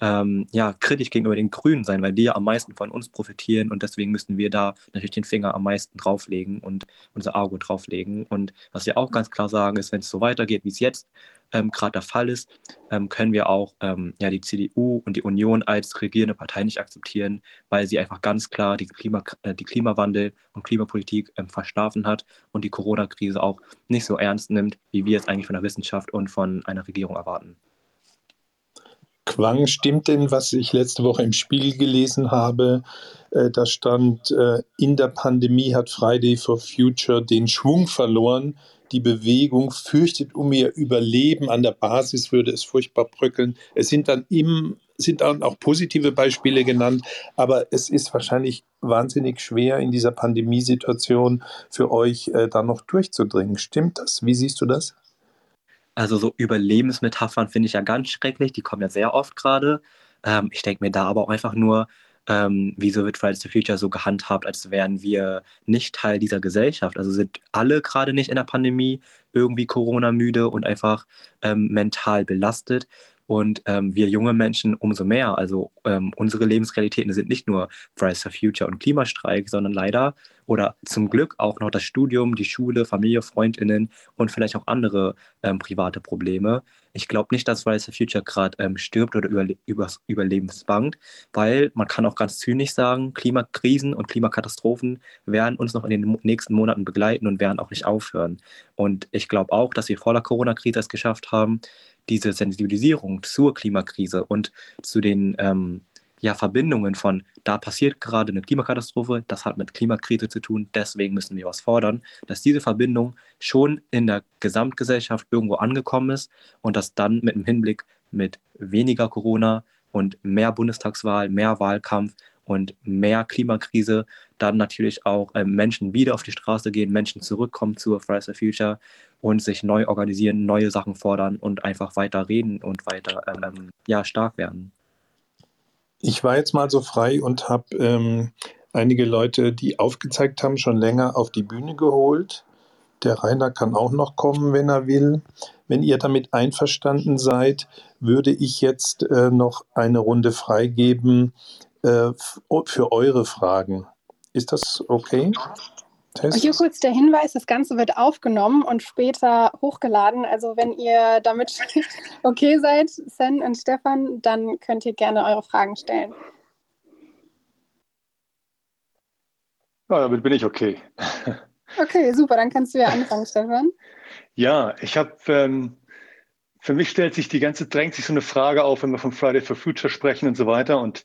ähm, ja, kritisch gegenüber den Grünen sein, weil die ja am meisten von uns profitieren und deswegen müssen wir da natürlich den Finger am meisten drauflegen und unser Auge drauflegen. Und was wir auch ganz klar sagen, ist, wenn es so weitergeht, wie es jetzt ähm, gerade der Fall ist, ähm, können wir auch ähm, ja, die CDU und die Union als regierende Partei nicht akzeptieren, weil sie einfach ganz klar die, Klima, äh, die Klimawandel und Klimapolitik ähm, verschlafen hat und die Corona-Krise auch nicht so ernst nimmt, wie wir es eigentlich von der Wissenschaft und von einer Regierung erwarten. Quang, stimmt denn, was ich letzte Woche im Spiegel gelesen habe? Äh, da stand, äh, in der Pandemie hat Friday for Future den Schwung verloren. Die Bewegung fürchtet um ihr Überleben. An der Basis würde es furchtbar bröckeln. Es sind dann im, sind dann auch positive Beispiele genannt, aber es ist wahrscheinlich wahnsinnig schwer in dieser Pandemiesituation für euch äh, da noch durchzudringen. Stimmt das? Wie siehst du das? Also so Überlebensmetaphern finde ich ja ganz schrecklich, die kommen ja sehr oft gerade. Ähm, ich denke mir da aber auch einfach nur, ähm, wieso wird Fridays for Future so gehandhabt, als wären wir nicht Teil dieser Gesellschaft? Also sind alle gerade nicht in der Pandemie irgendwie Corona-müde und einfach ähm, mental belastet? Und ähm, wir junge Menschen umso mehr. Also ähm, unsere Lebensrealitäten sind nicht nur Fridays for Future und Klimastreik, sondern leider oder zum Glück auch noch das Studium, die Schule, Familie, Freundinnen und vielleicht auch andere ähm, private Probleme. Ich glaube nicht, dass Fridays for Future gerade ähm, stirbt oder übers Überlebensbangt, weil man kann auch ganz zynisch sagen, Klimakrisen und Klimakatastrophen werden uns noch in den nächsten Monaten begleiten und werden auch nicht aufhören. Und ich glaube auch, dass wir vor der Corona-Krise es geschafft haben, diese Sensibilisierung zur Klimakrise und zu den ähm, ja, Verbindungen von, da passiert gerade eine Klimakatastrophe, das hat mit Klimakrise zu tun, deswegen müssen wir was fordern, dass diese Verbindung schon in der Gesamtgesellschaft irgendwo angekommen ist und dass dann mit dem Hinblick mit weniger Corona und mehr Bundestagswahl, mehr Wahlkampf und mehr Klimakrise dann natürlich auch ähm, Menschen wieder auf die Straße gehen, Menschen zurückkommen zur Fridays for Future und sich neu organisieren, neue Sachen fordern und einfach weiter reden und weiter ähm, ja, stark werden. Ich war jetzt mal so frei und habe ähm, einige Leute, die aufgezeigt haben, schon länger auf die Bühne geholt. Der Rainer kann auch noch kommen, wenn er will. Wenn ihr damit einverstanden seid, würde ich jetzt äh, noch eine Runde freigeben äh, für eure Fragen. Ist das okay? Test. Hier kurz der Hinweis, das Ganze wird aufgenommen und später hochgeladen. Also wenn ihr damit okay seid, Sen und Stefan, dann könnt ihr gerne eure Fragen stellen. Ja, damit bin ich okay. Okay, super, dann kannst du ja anfangen, Stefan. Ja, ich habe, ähm, für mich stellt sich die ganze, drängt sich so eine Frage auf, wenn wir von Friday for Future sprechen und so weiter und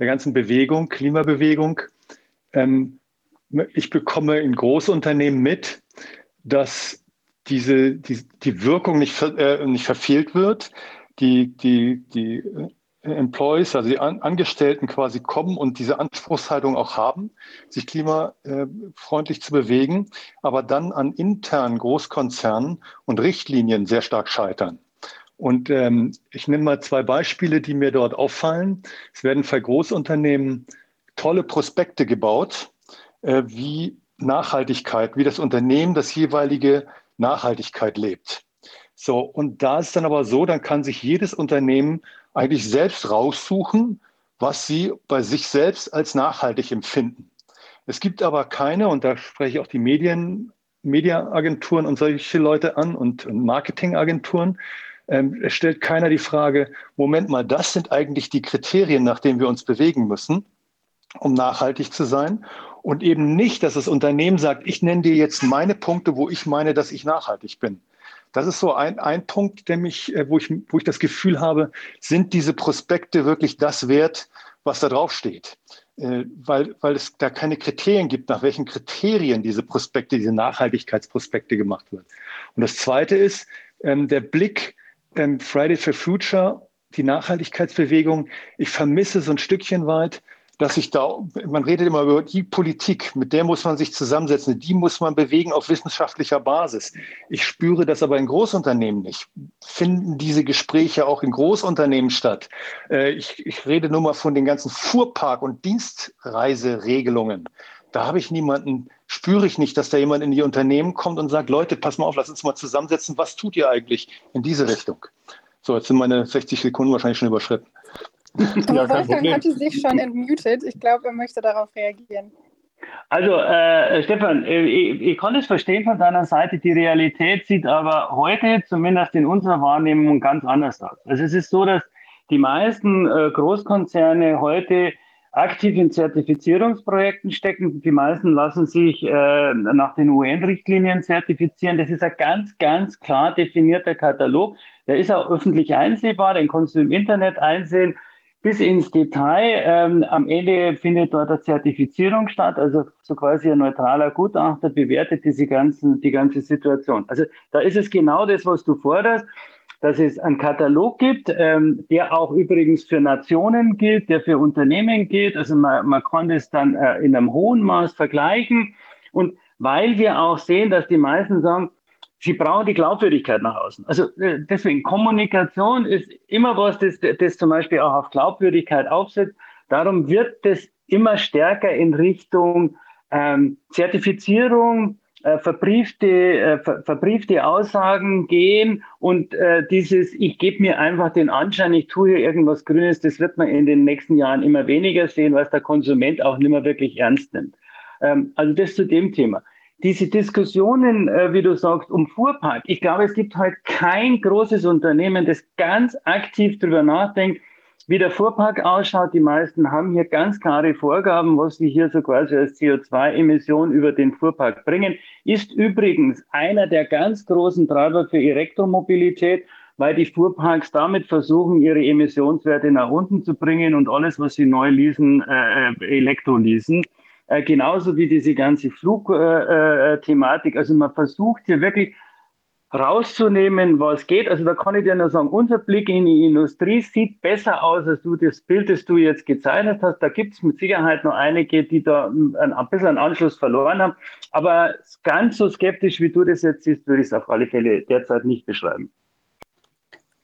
der ganzen Bewegung, Klimabewegung. Ähm, ich bekomme in Großunternehmen mit, dass diese, die, die Wirkung nicht, äh, nicht verfehlt wird. Die, die, die Employees, also die An Angestellten quasi kommen und diese Anspruchshaltung auch haben, sich klimafreundlich zu bewegen, aber dann an internen Großkonzernen und Richtlinien sehr stark scheitern. Und ähm, ich nehme mal zwei Beispiele, die mir dort auffallen. Es werden für Großunternehmen tolle Prospekte gebaut, äh, wie Nachhaltigkeit, wie das Unternehmen das jeweilige Nachhaltigkeit lebt. So, und da ist dann aber so, dann kann sich jedes Unternehmen eigentlich selbst raussuchen, was sie bei sich selbst als nachhaltig empfinden. Es gibt aber keine, und da spreche ich auch die Medien, Mediaagenturen und solche Leute an und, und Marketingagenturen, ähm, es stellt keiner die Frage, Moment mal, das sind eigentlich die Kriterien, nach denen wir uns bewegen müssen, um nachhaltig zu sein. Und eben nicht, dass das Unternehmen sagt, ich nenne dir jetzt meine Punkte, wo ich meine, dass ich nachhaltig bin. Das ist so ein, ein Punkt, der mich, äh, wo, ich, wo ich das Gefühl habe, sind diese Prospekte wirklich das wert, was da drauf steht? Äh, weil, weil es da keine Kriterien gibt, nach welchen Kriterien diese Prospekte, diese Nachhaltigkeitsprospekte gemacht wird. Und das Zweite ist ähm, der Blick ähm, Friday for Future, die Nachhaltigkeitsbewegung. Ich vermisse so ein Stückchen weit dass sich da, man redet immer über die Politik, mit der muss man sich zusammensetzen, die muss man bewegen auf wissenschaftlicher Basis. Ich spüre das aber in Großunternehmen nicht. Finden diese Gespräche auch in Großunternehmen statt? Äh, ich, ich rede nur mal von den ganzen Fuhrpark- und Dienstreiseregelungen. Da habe ich niemanden, spüre ich nicht, dass da jemand in die Unternehmen kommt und sagt, Leute, pass mal auf, lass uns mal zusammensetzen, was tut ihr eigentlich in diese Richtung? So, jetzt sind meine 60 Sekunden wahrscheinlich schon überschritten. ja, Wolfgang hatte sich schon entmutet. Ich glaube, er möchte darauf reagieren. Also, äh, Stefan, äh, ich, ich, kann das verstehen von deiner Seite. Die Realität sieht aber heute, zumindest in unserer Wahrnehmung, ganz anders aus. Also, es ist so, dass die meisten äh, Großkonzerne heute aktiv in Zertifizierungsprojekten stecken. Die meisten lassen sich äh, nach den UN-Richtlinien zertifizieren. Das ist ein ganz, ganz klar definierter Katalog. Der ist auch öffentlich einsehbar, den kannst du im Internet einsehen bis ins Detail. Ähm, am Ende findet dort eine Zertifizierung statt, also so quasi ein neutraler Gutachter bewertet diese ganzen, die ganze Situation. Also da ist es genau das, was du forderst, dass es einen Katalog gibt, ähm, der auch übrigens für Nationen gilt, der für Unternehmen gilt. Also man, man kann das dann äh, in einem hohen Maß vergleichen. Und weil wir auch sehen, dass die meisten sagen, Sie brauchen die Glaubwürdigkeit nach außen. Also äh, deswegen Kommunikation ist immer was, das, das zum Beispiel auch auf Glaubwürdigkeit aufsetzt. Darum wird das immer stärker in Richtung ähm, Zertifizierung, äh, verbriefte, äh, ver, verbriefte Aussagen gehen und äh, dieses, ich gebe mir einfach den Anschein, ich tue hier irgendwas Grünes, das wird man in den nächsten Jahren immer weniger sehen, was der Konsument auch nicht mehr wirklich ernst nimmt. Ähm, also das zu dem Thema diese Diskussionen, äh, wie du sagst, um Fuhrpark, ich glaube, es gibt heute kein großes Unternehmen, das ganz aktiv darüber nachdenkt, wie der Fuhrpark ausschaut. Die meisten haben hier ganz klare Vorgaben, was sie hier so quasi als CO2-Emission über den Fuhrpark bringen. Ist übrigens einer der ganz großen Treiber für Elektromobilität, weil die Fuhrparks damit versuchen, ihre Emissionswerte nach unten zu bringen und alles, was sie neu leasen, äh, äh Elektro leasen. Äh, genauso wie diese ganze Flugthematik. Äh, äh, also man versucht hier wirklich rauszunehmen, was geht. Also da kann ich dir nur sagen, unser Blick in die Industrie sieht besser aus, als du das Bild, das du jetzt gezeichnet hast. Da gibt es mit Sicherheit noch einige, die da ein, ein bisschen einen Anschluss verloren haben. Aber ganz so skeptisch, wie du das jetzt siehst, würde ich es auf alle Fälle derzeit nicht beschreiben.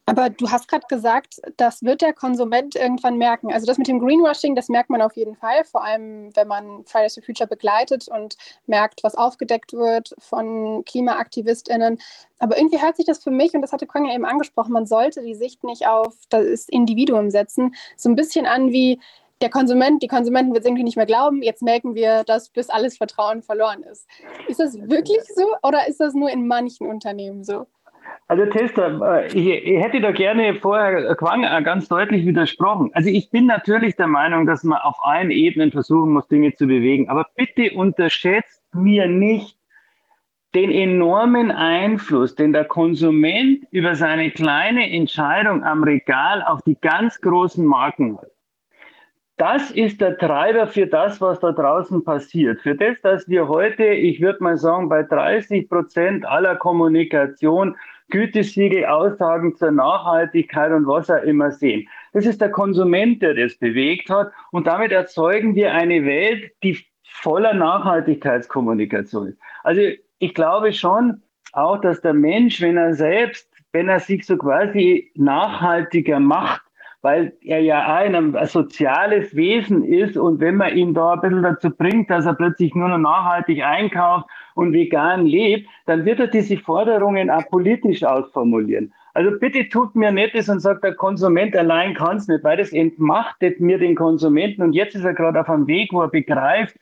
Aber du hast gerade gesagt, das wird der Konsument irgendwann merken. Also das mit dem Greenwashing, das merkt man auf jeden Fall, vor allem wenn man Fridays for Future begleitet und merkt, was aufgedeckt wird von KlimaaktivistInnen. Aber irgendwie hört sich das für mich, und das hatte Konja eben angesprochen, man sollte die Sicht nicht auf das Individuum setzen, so ein bisschen an wie, der Konsument, die Konsumenten wird es irgendwie nicht mehr glauben, jetzt merken wir das, bis alles Vertrauen verloren ist. Ist das wirklich so oder ist das nur in manchen Unternehmen so? Also Tester, äh, ich, ich, hätte da gerne vorher Quang ganz deutlich widersprochen. Also ich bin natürlich der Meinung, dass man auf allen Ebenen versuchen muss, Dinge zu bewegen. Aber bitte unterschätzt mir nicht den enormen Einfluss, den der Konsument über seine kleine Entscheidung am Regal auf die ganz großen Marken hat. Das ist der Treiber für das, was da draußen passiert. Für das, dass wir heute, ich würde mal sagen, bei 30 Prozent aller Kommunikation Gütesiegel, Aussagen zur Nachhaltigkeit und was auch immer sehen. Das ist der Konsument, der das bewegt hat. Und damit erzeugen wir eine Welt, die voller Nachhaltigkeitskommunikation ist. Also ich glaube schon auch, dass der Mensch, wenn er selbst, wenn er sich so quasi nachhaltiger macht, weil er ja auch ein, ein soziales Wesen ist und wenn man ihn da ein bisschen dazu bringt, dass er plötzlich nur noch nachhaltig einkauft und vegan lebt, dann wird er diese Forderungen auch politisch ausformulieren. Also bitte tut mir Nettes und sagt, der Konsument allein kann es nicht, weil das entmachtet mir den Konsumenten und jetzt ist er gerade auf einem Weg, wo er begreift,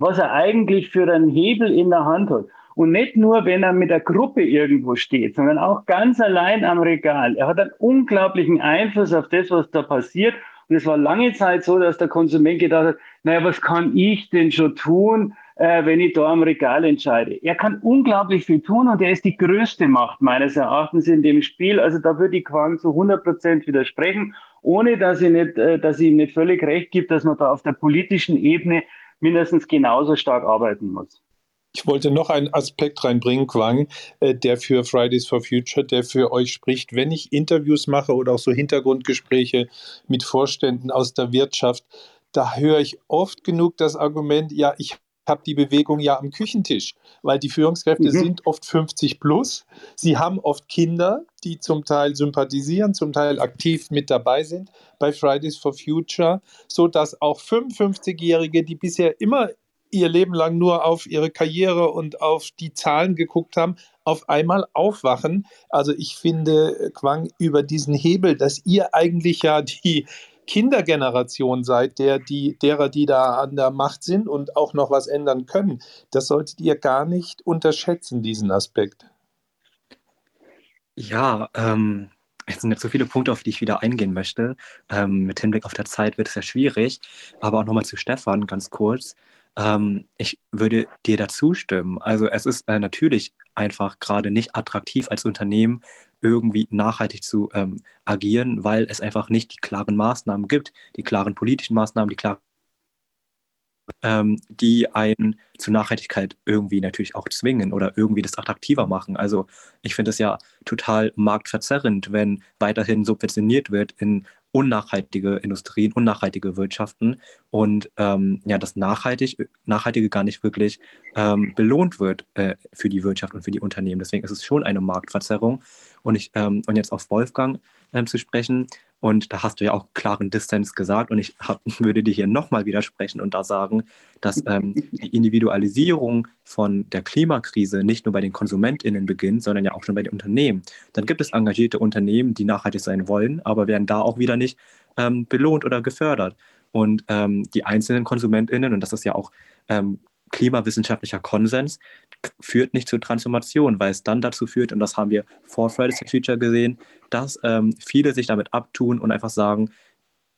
was er eigentlich für einen Hebel in der Hand hat. Und nicht nur, wenn er mit der Gruppe irgendwo steht, sondern auch ganz allein am Regal. Er hat einen unglaublichen Einfluss auf das, was da passiert. Und es war lange Zeit so, dass der Konsument gedacht hat, naja, was kann ich denn schon tun, äh, wenn ich da am Regal entscheide? Er kann unglaublich viel tun und er ist die größte Macht meines Erachtens in dem Spiel. Also da würde ich Quang zu 100 Prozent widersprechen, ohne dass ich, nicht, äh, dass ich ihm nicht völlig recht gibt, dass man da auf der politischen Ebene mindestens genauso stark arbeiten muss. Ich wollte noch einen Aspekt reinbringen, Quang, äh, der für Fridays for Future, der für euch spricht. Wenn ich Interviews mache oder auch so Hintergrundgespräche mit Vorständen aus der Wirtschaft, da höre ich oft genug das Argument, ja, ich habe die Bewegung ja am Küchentisch, weil die Führungskräfte mhm. sind oft 50 plus. Sie haben oft Kinder, die zum Teil sympathisieren, zum Teil aktiv mit dabei sind bei Fridays for Future, so dass auch 55-Jährige, die bisher immer ihr Leben lang nur auf ihre Karriere und auf die Zahlen geguckt haben, auf einmal aufwachen. Also ich finde, Quang, über diesen Hebel, dass ihr eigentlich ja die Kindergeneration seid, der, die, derer, die da an der Macht sind und auch noch was ändern können, das solltet ihr gar nicht unterschätzen, diesen Aspekt. Ja, ähm, es sind jetzt so viele Punkte, auf die ich wieder eingehen möchte. Ähm, mit Hinblick auf der Zeit wird es ja schwierig. Aber auch nochmal zu Stefan ganz kurz. Ähm, ich würde dir dazu stimmen. Also es ist äh, natürlich einfach gerade nicht attraktiv als Unternehmen irgendwie nachhaltig zu ähm, agieren, weil es einfach nicht die klaren Maßnahmen gibt, die klaren politischen Maßnahmen, die klaren ähm, die einen zu Nachhaltigkeit irgendwie natürlich auch zwingen oder irgendwie das attraktiver machen. Also ich finde es ja total marktverzerrend, wenn weiterhin subventioniert wird in unnachhaltige Industrien, unnachhaltige Wirtschaften und ähm, ja, das Nachhaltig, Nachhaltige gar nicht wirklich ähm, belohnt wird äh, für die Wirtschaft und für die Unternehmen. Deswegen ist es schon eine Marktverzerrung. Und, ich, ähm, und jetzt auf Wolfgang ähm, zu sprechen, und da hast du ja auch klaren Dissens gesagt. Und ich hab, würde dir hier nochmal widersprechen und da sagen, dass ähm, die Individualisierung von der Klimakrise nicht nur bei den KonsumentInnen beginnt, sondern ja auch schon bei den Unternehmen. Dann gibt es engagierte Unternehmen, die nachhaltig sein wollen, aber werden da auch wieder nicht ähm, belohnt oder gefördert. Und ähm, die einzelnen KonsumentInnen, und das ist ja auch ähm, klimawissenschaftlicher Konsens, führt nicht zur Transformation, weil es dann dazu führt, und das haben wir vor Fridays for Future gesehen, dass ähm, viele sich damit abtun und einfach sagen,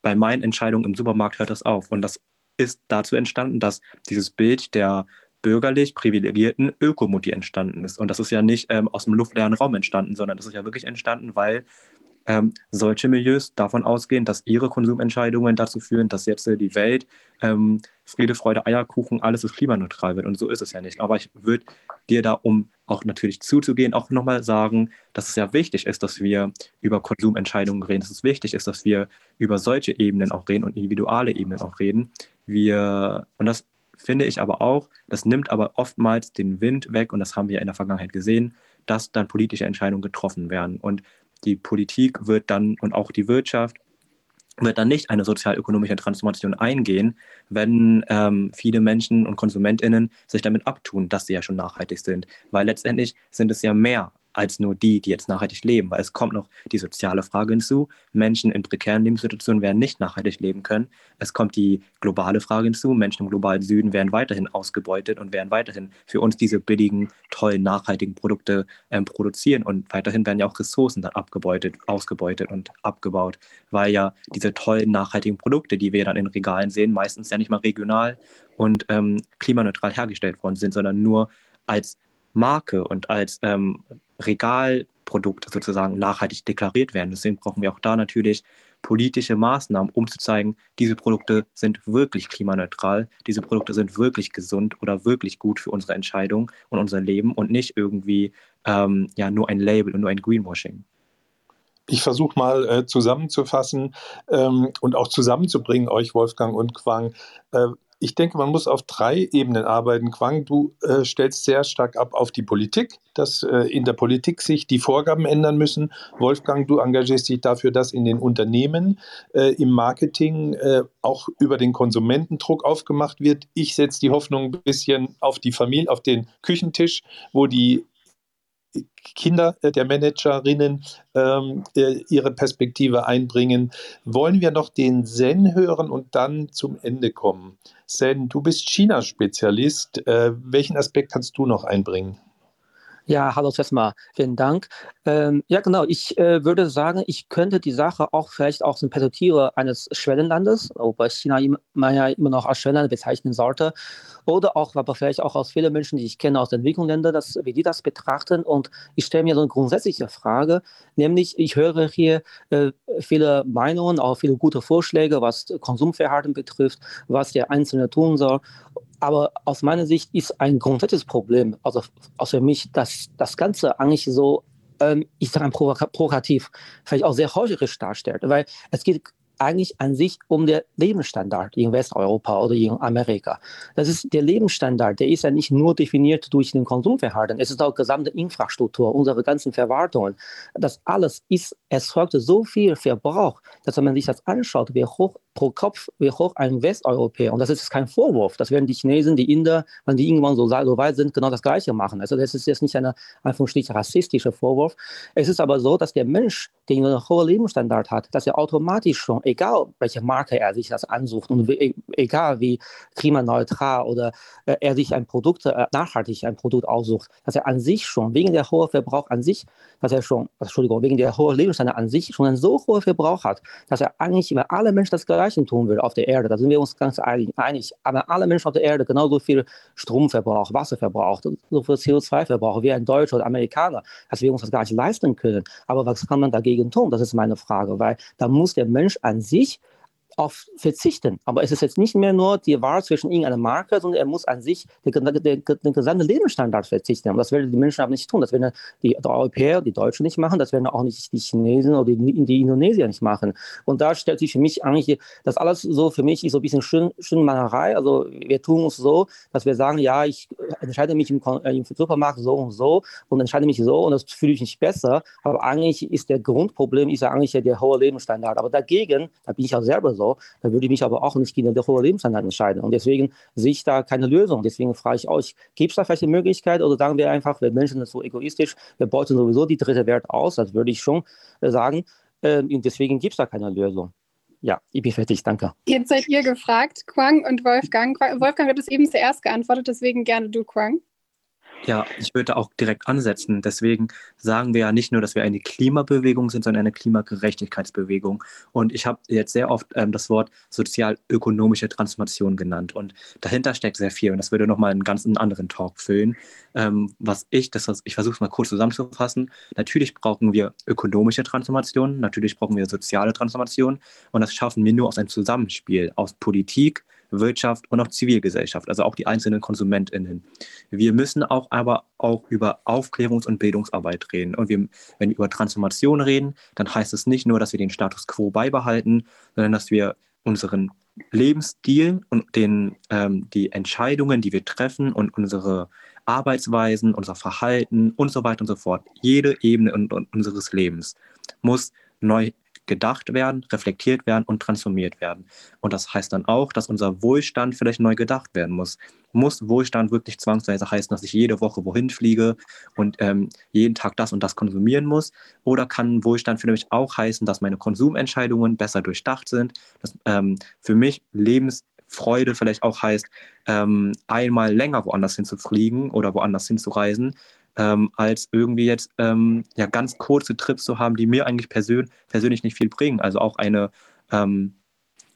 bei meinen Entscheidungen im Supermarkt hört das auf. Und das ist dazu entstanden, dass dieses Bild der bürgerlich privilegierten Ökomutti entstanden ist. Und das ist ja nicht ähm, aus dem luftleeren Raum entstanden, sondern das ist ja wirklich entstanden, weil ähm, solche Milieus davon ausgehen, dass ihre Konsumentscheidungen dazu führen, dass jetzt äh, die Welt ähm, Friede, Freude, Eierkuchen, alles ist klimaneutral wird. Und so ist es ja nicht. Aber ich würde dir da, um auch natürlich zuzugehen, auch nochmal sagen, dass es ja wichtig ist, dass wir über Konsumentscheidungen reden, dass es wichtig ist, dass wir über solche Ebenen auch reden und individuelle Ebenen auch reden. Wir, und das finde ich aber auch, das nimmt aber oftmals den Wind weg, und das haben wir in der Vergangenheit gesehen, dass dann politische Entscheidungen getroffen werden. Und die Politik wird dann und auch die Wirtschaft wird dann nicht eine sozialökonomische Transformation eingehen, wenn ähm, viele Menschen und KonsumentInnen sich damit abtun, dass sie ja schon nachhaltig sind. Weil letztendlich sind es ja mehr als nur die, die jetzt nachhaltig leben, weil es kommt noch die soziale Frage hinzu. Menschen in prekären Lebenssituationen werden nicht nachhaltig leben können. Es kommt die globale Frage hinzu. Menschen im globalen Süden werden weiterhin ausgebeutet und werden weiterhin für uns diese billigen, tollen, nachhaltigen Produkte ähm, produzieren und weiterhin werden ja auch Ressourcen dann abgebeutet, ausgebeutet und abgebaut, weil ja diese tollen, nachhaltigen Produkte, die wir dann in Regalen sehen, meistens ja nicht mal regional und ähm, klimaneutral hergestellt worden sind, sondern nur als Marke und als ähm, Regalprodukt sozusagen nachhaltig deklariert werden. Deswegen brauchen wir auch da natürlich politische Maßnahmen, um zu zeigen, diese Produkte sind wirklich klimaneutral, diese Produkte sind wirklich gesund oder wirklich gut für unsere Entscheidung und unser Leben und nicht irgendwie ähm, ja, nur ein Label und nur ein Greenwashing. Ich versuche mal äh, zusammenzufassen ähm, und auch zusammenzubringen, euch Wolfgang und Quang. Äh, ich denke, man muss auf drei Ebenen arbeiten. Quang, du äh, stellst sehr stark ab auf die Politik, dass äh, in der Politik sich die Vorgaben ändern müssen. Wolfgang, du engagierst dich dafür, dass in den Unternehmen äh, im Marketing äh, auch über den Konsumentendruck aufgemacht wird. Ich setze die Hoffnung ein bisschen auf die Familie, auf den Küchentisch, wo die Kinder äh, der Managerinnen ähm, äh, ihre Perspektive einbringen. Wollen wir noch den Zen hören und dann zum Ende kommen? Zen, du bist China-Spezialist. Äh, welchen Aspekt kannst du noch einbringen? Ja, hallo Sesma, vielen Dank. Ähm, ja, genau, ich äh, würde sagen, ich könnte die Sache auch vielleicht aus dem Perspektive eines Schwellenlandes, wobei China man ja immer noch als Schwellenland bezeichnen sollte, oder auch, aber vielleicht auch aus vielen Menschen, die ich kenne aus Entwicklungsländern, dass, wie die das betrachten. Und ich stelle mir so eine grundsätzliche Frage, nämlich ich höre hier äh, viele Meinungen, auch viele gute Vorschläge, was Konsumverhalten betrifft, was der Einzelne tun soll. Aber aus meiner Sicht ist ein grundsätzliches Problem, also, also für mich, dass das Ganze eigentlich so, ähm, ich sage provokativ, vielleicht auch sehr heuchlerisch darstellt. Weil es geht eigentlich an sich um den Lebensstandard in Westeuropa oder in Amerika. Das ist der Lebensstandard, der ist ja nicht nur definiert durch den Konsumverhalten, es ist auch gesamte Infrastruktur, unsere ganzen Verwaltungen. Das alles ist, erzeugt so viel Verbrauch, dass wenn man sich das anschaut, wie hoch pro Kopf, wie hoch ein Westeuropäer, und das ist kein Vorwurf, das werden die Chinesen, die Inder, wenn die irgendwann so, so weit sind, genau das Gleiche machen. Also das ist jetzt nicht ein Anführungsstrich rassistischer Vorwurf. Es ist aber so, dass der Mensch, der einen hohen Lebensstandard hat, dass er automatisch schon, egal welche Marke er sich das ansucht und wie, egal wie klimaneutral oder äh, er sich ein Produkt, äh, nachhaltig ein Produkt aussucht, dass er an sich schon, wegen der hohen Verbrauch an sich, dass er schon, Entschuldigung, wegen der hohen Lebensstandard an sich schon einen so hohen Verbrauch hat, dass er eigentlich über alle Menschen das Gleiche Gleichen tun will auf der Erde, da sind wir uns ganz einig. Aber alle Menschen auf der Erde genauso viel Stromverbrauch, Wasserverbrauch, so viel CO2-Verbrauch wie ein Deutscher oder Amerikaner, dass wir uns das gar nicht leisten können. Aber was kann man dagegen tun? Das ist meine Frage, weil da muss der Mensch an sich auf verzichten. Aber es ist jetzt nicht mehr nur die Wahl zwischen irgendeiner Marke, sondern er muss an sich den, den, den gesamten Lebensstandard verzichten. Und das werden die Menschen aber nicht tun. Das werden die, die Europäer, die Deutschen nicht machen, das werden auch nicht die Chinesen oder die, die Indonesier nicht machen. Und da stellt sich für mich eigentlich, das alles so für mich ist so ein bisschen schön, Schönmalerei. Also wir tun uns so, dass wir sagen, ja, ich entscheide mich im, äh, im Supermarkt so und so und entscheide mich so und das fühle ich nicht besser. Aber eigentlich ist der Grundproblem ist ja eigentlich der hohe Lebensstandard. Aber dagegen, da bin ich auch selber so, da würde ich mich aber auch nicht gegen den hohen Lebensstandard entscheiden. Und deswegen sehe ich da keine Lösung. Deswegen frage ich euch, gibt es da vielleicht eine Möglichkeit oder sagen wir einfach, wir Menschen sind so egoistisch, wir beuten sowieso die dritte Welt aus, das würde ich schon äh, sagen. Ähm, und deswegen gibt es da keine Lösung. Ja, ich bin fertig, danke. Jetzt seid ihr gefragt, Quang und Wolfgang. Wolfgang hat es eben zuerst geantwortet, deswegen gerne du, Quang. Ja, ich würde auch direkt ansetzen. Deswegen sagen wir ja nicht nur, dass wir eine Klimabewegung sind, sondern eine Klimagerechtigkeitsbewegung. Und ich habe jetzt sehr oft ähm, das Wort sozial-ökonomische Transformation genannt. Und dahinter steckt sehr viel. Und das würde nochmal einen ganz anderen Talk füllen. Ähm, was ich, das, ich versuche es mal kurz zusammenzufassen. Natürlich brauchen wir ökonomische Transformation, natürlich brauchen wir soziale Transformation. Und das schaffen wir nur aus einem Zusammenspiel aus Politik, Wirtschaft und auch Zivilgesellschaft, also auch die einzelnen KonsumentInnen. Wir müssen auch aber auch über Aufklärungs- und Bildungsarbeit reden. Und wir, wenn wir über Transformation reden, dann heißt es nicht nur, dass wir den Status quo beibehalten, sondern dass wir unseren Lebensstil und den, ähm, die Entscheidungen, die wir treffen und unsere Arbeitsweisen, unser Verhalten und so weiter und so fort, jede Ebene unseres Lebens muss neu gedacht werden, reflektiert werden und transformiert werden. Und das heißt dann auch, dass unser Wohlstand vielleicht neu gedacht werden muss. Muss Wohlstand wirklich zwangsweise heißen, dass ich jede Woche wohin fliege und ähm, jeden Tag das und das konsumieren muss? Oder kann Wohlstand für mich auch heißen, dass meine Konsumentscheidungen besser durchdacht sind, dass ähm, für mich Lebensfreude vielleicht auch heißt, ähm, einmal länger woanders hin zu fliegen oder woanders hinzureisen, ähm, als irgendwie jetzt ähm, ja ganz kurze Trips zu haben, die mir eigentlich persön persönlich nicht viel bringen. Also auch eine, ähm,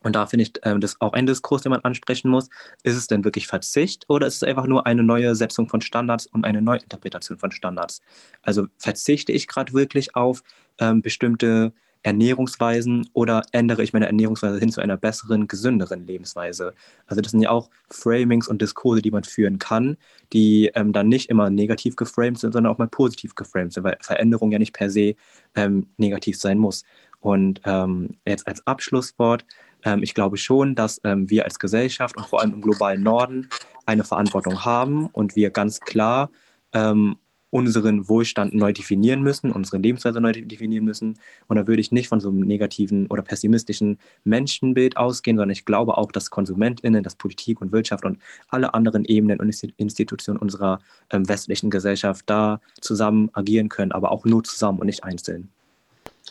und da finde ich ähm, das auch ein Diskurs, den man ansprechen muss, ist es denn wirklich Verzicht oder ist es einfach nur eine neue Setzung von Standards und eine Neuinterpretation von Standards? Also verzichte ich gerade wirklich auf ähm, bestimmte Ernährungsweisen oder ändere ich meine Ernährungsweise hin zu einer besseren, gesünderen Lebensweise? Also das sind ja auch Framings und Diskurse, die man führen kann, die ähm, dann nicht immer negativ geframed sind, sondern auch mal positiv geframed sind, weil Veränderung ja nicht per se ähm, negativ sein muss. Und ähm, jetzt als Abschlusswort, ähm, ich glaube schon, dass ähm, wir als Gesellschaft und vor allem im globalen Norden eine Verantwortung haben und wir ganz klar ähm, unseren Wohlstand neu definieren müssen, unsere Lebensweise neu definieren müssen. Und da würde ich nicht von so einem negativen oder pessimistischen Menschenbild ausgehen, sondern ich glaube auch, dass KonsumentInnen, dass Politik und Wirtschaft und alle anderen Ebenen und Institutionen unserer ähm, westlichen Gesellschaft da zusammen agieren können, aber auch nur zusammen und nicht einzeln.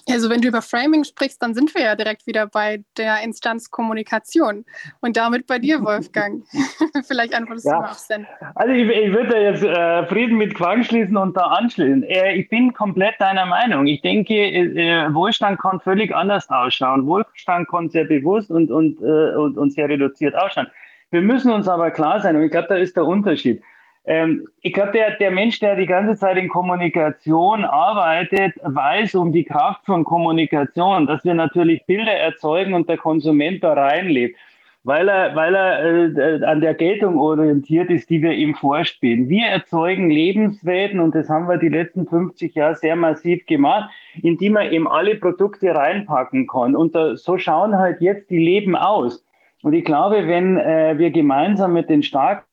Also wenn du über Framing sprichst, dann sind wir ja direkt wieder bei der Instanz Kommunikation und damit bei dir, Wolfgang. Vielleicht antwortest ja. du mal auf Sen. Also ich, ich würde jetzt äh, Frieden mit Quang schließen und da anschließen. Äh, ich bin komplett deiner Meinung. Ich denke, äh, Wohlstand kann völlig anders ausschauen. Wohlstand kann sehr bewusst und, und, äh, und, und sehr reduziert ausschauen. Wir müssen uns aber klar sein, und ich glaube, da ist der Unterschied. Ähm, ich glaube, der, der Mensch, der die ganze Zeit in Kommunikation arbeitet, weiß um die Kraft von Kommunikation, dass wir natürlich Bilder erzeugen und der Konsument da reinlebt, weil er, weil er äh, an der Geltung orientiert ist, die wir ihm vorspielen. Wir erzeugen Lebenswelten und das haben wir die letzten 50 Jahre sehr massiv gemacht, indem man eben alle Produkte reinpacken kann. Und da, so schauen halt jetzt die Leben aus. Und ich glaube, wenn äh, wir gemeinsam mit den starken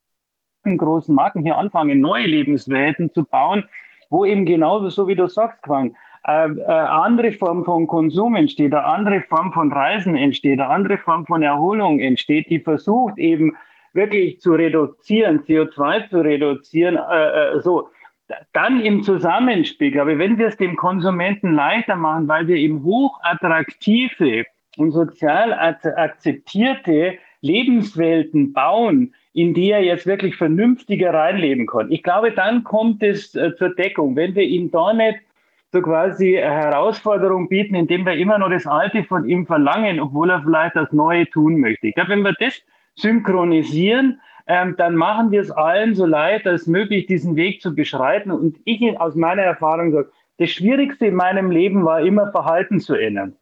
großen Marken hier anfangen, neue Lebenswelten zu bauen, wo eben genau so wie du sagst, Quang, äh, äh, andere Form von Konsum entsteht, eine andere Form von Reisen entsteht, eine andere Form von Erholung entsteht, die versucht eben wirklich zu reduzieren, CO2 zu reduzieren, äh, äh, so. Dann im Zusammenspiel, aber wenn wir es dem Konsumenten leichter machen, weil wir eben hochattraktive und sozial akzeptierte Lebenswelten bauen, in die er jetzt wirklich vernünftiger reinleben kann. Ich glaube, dann kommt es äh, zur Deckung. Wenn wir ihm da nicht so quasi Herausforderung bieten, indem wir immer nur das Alte von ihm verlangen, obwohl er vielleicht das Neue tun möchte. Ich glaube, wenn wir das synchronisieren, ähm, dann machen wir es allen so leid als möglich, diesen Weg zu beschreiten. Und ich aus meiner Erfahrung sage, das Schwierigste in meinem Leben war immer Verhalten zu ändern.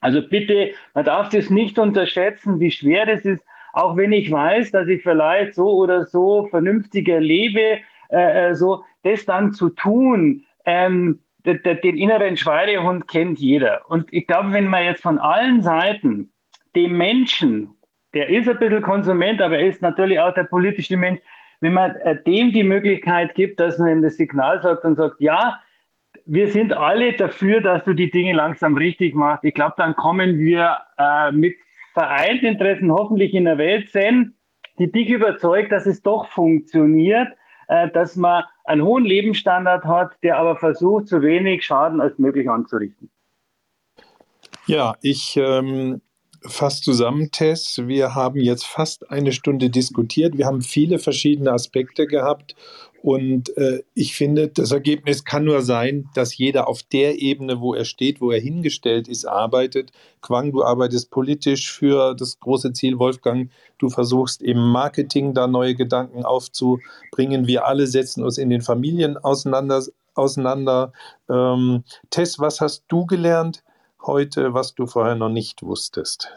Also bitte, man darf das nicht unterschätzen, wie schwer das ist, auch wenn ich weiß, dass ich vielleicht so oder so vernünftiger lebe, äh, äh so das dann zu tun, ähm, den inneren Schweinehund kennt jeder. Und ich glaube, wenn man jetzt von allen Seiten dem Menschen, der ist ein bisschen Konsument, aber er ist natürlich auch der politische Mensch, wenn man äh, dem die Möglichkeit gibt, dass man ihm das Signal sagt und sagt, ja, wir sind alle dafür, dass du die Dinge langsam richtig machst. Ich glaube, dann kommen wir äh, mit vereinten Interessen hoffentlich in der Welt sehen, die dich überzeugt, dass es doch funktioniert, äh, dass man einen hohen Lebensstandard hat, der aber versucht, so wenig Schaden als möglich anzurichten. Ja, ich ähm, fasse zusammen, Tess. Wir haben jetzt fast eine Stunde diskutiert. Wir haben viele verschiedene Aspekte gehabt und äh, ich finde, das Ergebnis kann nur sein, dass jeder auf der Ebene, wo er steht, wo er hingestellt ist, arbeitet. Quang, du arbeitest politisch für das große Ziel. Wolfgang, du versuchst im Marketing da neue Gedanken aufzubringen. Wir alle setzen uns in den Familien auseinander. auseinander. Ähm, Tess, was hast du gelernt heute, was du vorher noch nicht wusstest?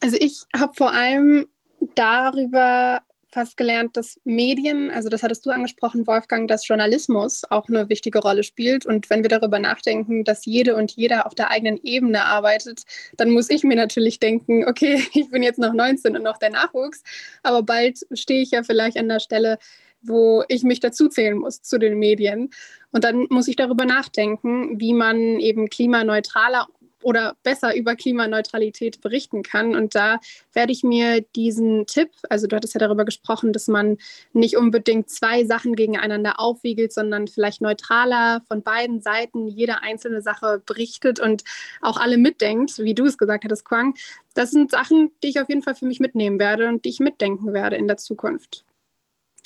Also ich habe vor allem darüber fast gelernt, dass Medien, also das hattest du angesprochen, Wolfgang, dass Journalismus auch eine wichtige Rolle spielt. Und wenn wir darüber nachdenken, dass jede und jeder auf der eigenen Ebene arbeitet, dann muss ich mir natürlich denken, okay, ich bin jetzt noch 19 und noch der Nachwuchs, aber bald stehe ich ja vielleicht an der Stelle, wo ich mich dazuzählen muss zu den Medien. Und dann muss ich darüber nachdenken, wie man eben klimaneutraler oder besser über Klimaneutralität berichten kann. Und da werde ich mir diesen Tipp, also du hattest ja darüber gesprochen, dass man nicht unbedingt zwei Sachen gegeneinander aufwiegelt, sondern vielleicht neutraler von beiden Seiten jede einzelne Sache berichtet und auch alle mitdenkt, wie du es gesagt hattest, Quang. Das sind Sachen, die ich auf jeden Fall für mich mitnehmen werde und die ich mitdenken werde in der Zukunft.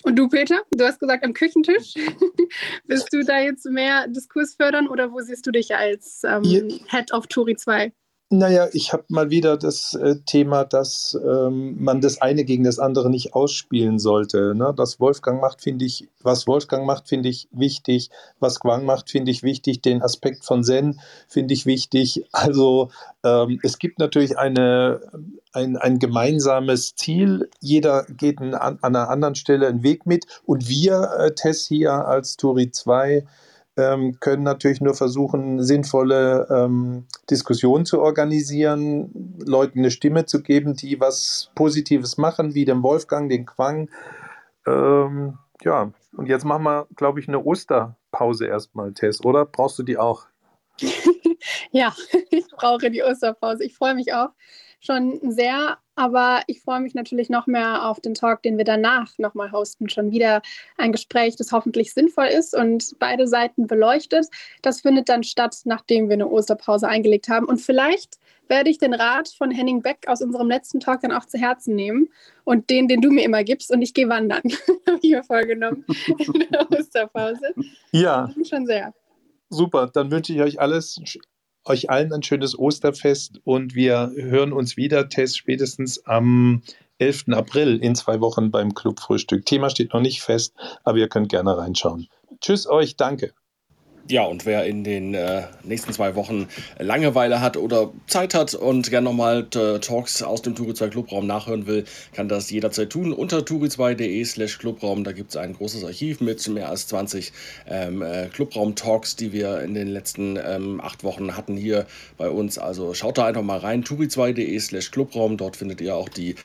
Und du, Peter, du hast gesagt am Küchentisch. Bist du da jetzt mehr Diskurs fördern oder wo siehst du dich als ähm, Head of Turi 2? Naja, ich habe mal wieder das äh, Thema, dass ähm, man das eine gegen das andere nicht ausspielen sollte. Ne? Das Wolfgang macht, finde ich, was Wolfgang macht, finde ich wichtig. Was Quang macht, finde ich wichtig. Den Aspekt von Zen finde ich wichtig. Also ähm, es gibt natürlich eine, ein, ein gemeinsames Ziel. Jeder geht an, an einer anderen Stelle einen Weg mit. Und wir, äh, Tess hier als Turi 2, ähm, können natürlich nur versuchen, sinnvolle ähm, Diskussionen zu organisieren, Leuten eine Stimme zu geben, die was Positives machen, wie dem Wolfgang, den Quang. Ähm, ja, und jetzt machen wir, glaube ich, eine Osterpause erstmal, Tess, oder? Brauchst du die auch? ja, ich brauche die Osterpause. Ich freue mich auch schon sehr, aber ich freue mich natürlich noch mehr auf den Talk, den wir danach nochmal hosten. Schon wieder ein Gespräch, das hoffentlich sinnvoll ist und beide Seiten beleuchtet. Das findet dann statt, nachdem wir eine Osterpause eingelegt haben. Und vielleicht werde ich den Rat von Henning Beck aus unserem letzten Talk dann auch zu Herzen nehmen und den, den du mir immer gibst, und ich gehe wandern. Habe ich mir vorgenommen in der Osterpause. Ja. Schon sehr. Super, dann wünsche ich euch alles euch allen ein schönes Osterfest und wir hören uns wieder, Tess, spätestens am 11. April in zwei Wochen beim Clubfrühstück. Thema steht noch nicht fest, aber ihr könnt gerne reinschauen. Tschüss euch, danke. Ja, und wer in den äh, nächsten zwei Wochen Langeweile hat oder Zeit hat und gerne nochmal äh, Talks aus dem Turi 2 Clubraum nachhören will, kann das jederzeit tun unter turi2.de slash Clubraum. Da gibt es ein großes Archiv mit mehr als 20 ähm, äh, Clubraum-Talks, die wir in den letzten ähm, acht Wochen hatten hier bei uns. Also schaut da einfach mal rein, turi2.de slash Clubraum. Dort findet ihr auch die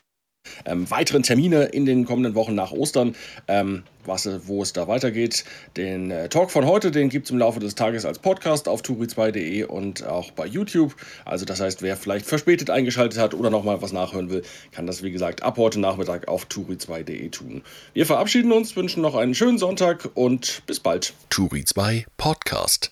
ähm, weiteren Termine in den kommenden Wochen nach Ostern, ähm, was, wo es da weitergeht. Den äh, Talk von heute, den gibt es im Laufe des Tages als Podcast auf turi2.de und auch bei YouTube. Also das heißt, wer vielleicht verspätet eingeschaltet hat oder nochmal was nachhören will, kann das wie gesagt ab heute Nachmittag auf turi2.de tun. Wir verabschieden uns, wünschen noch einen schönen Sonntag und bis bald. Turi2 Podcast.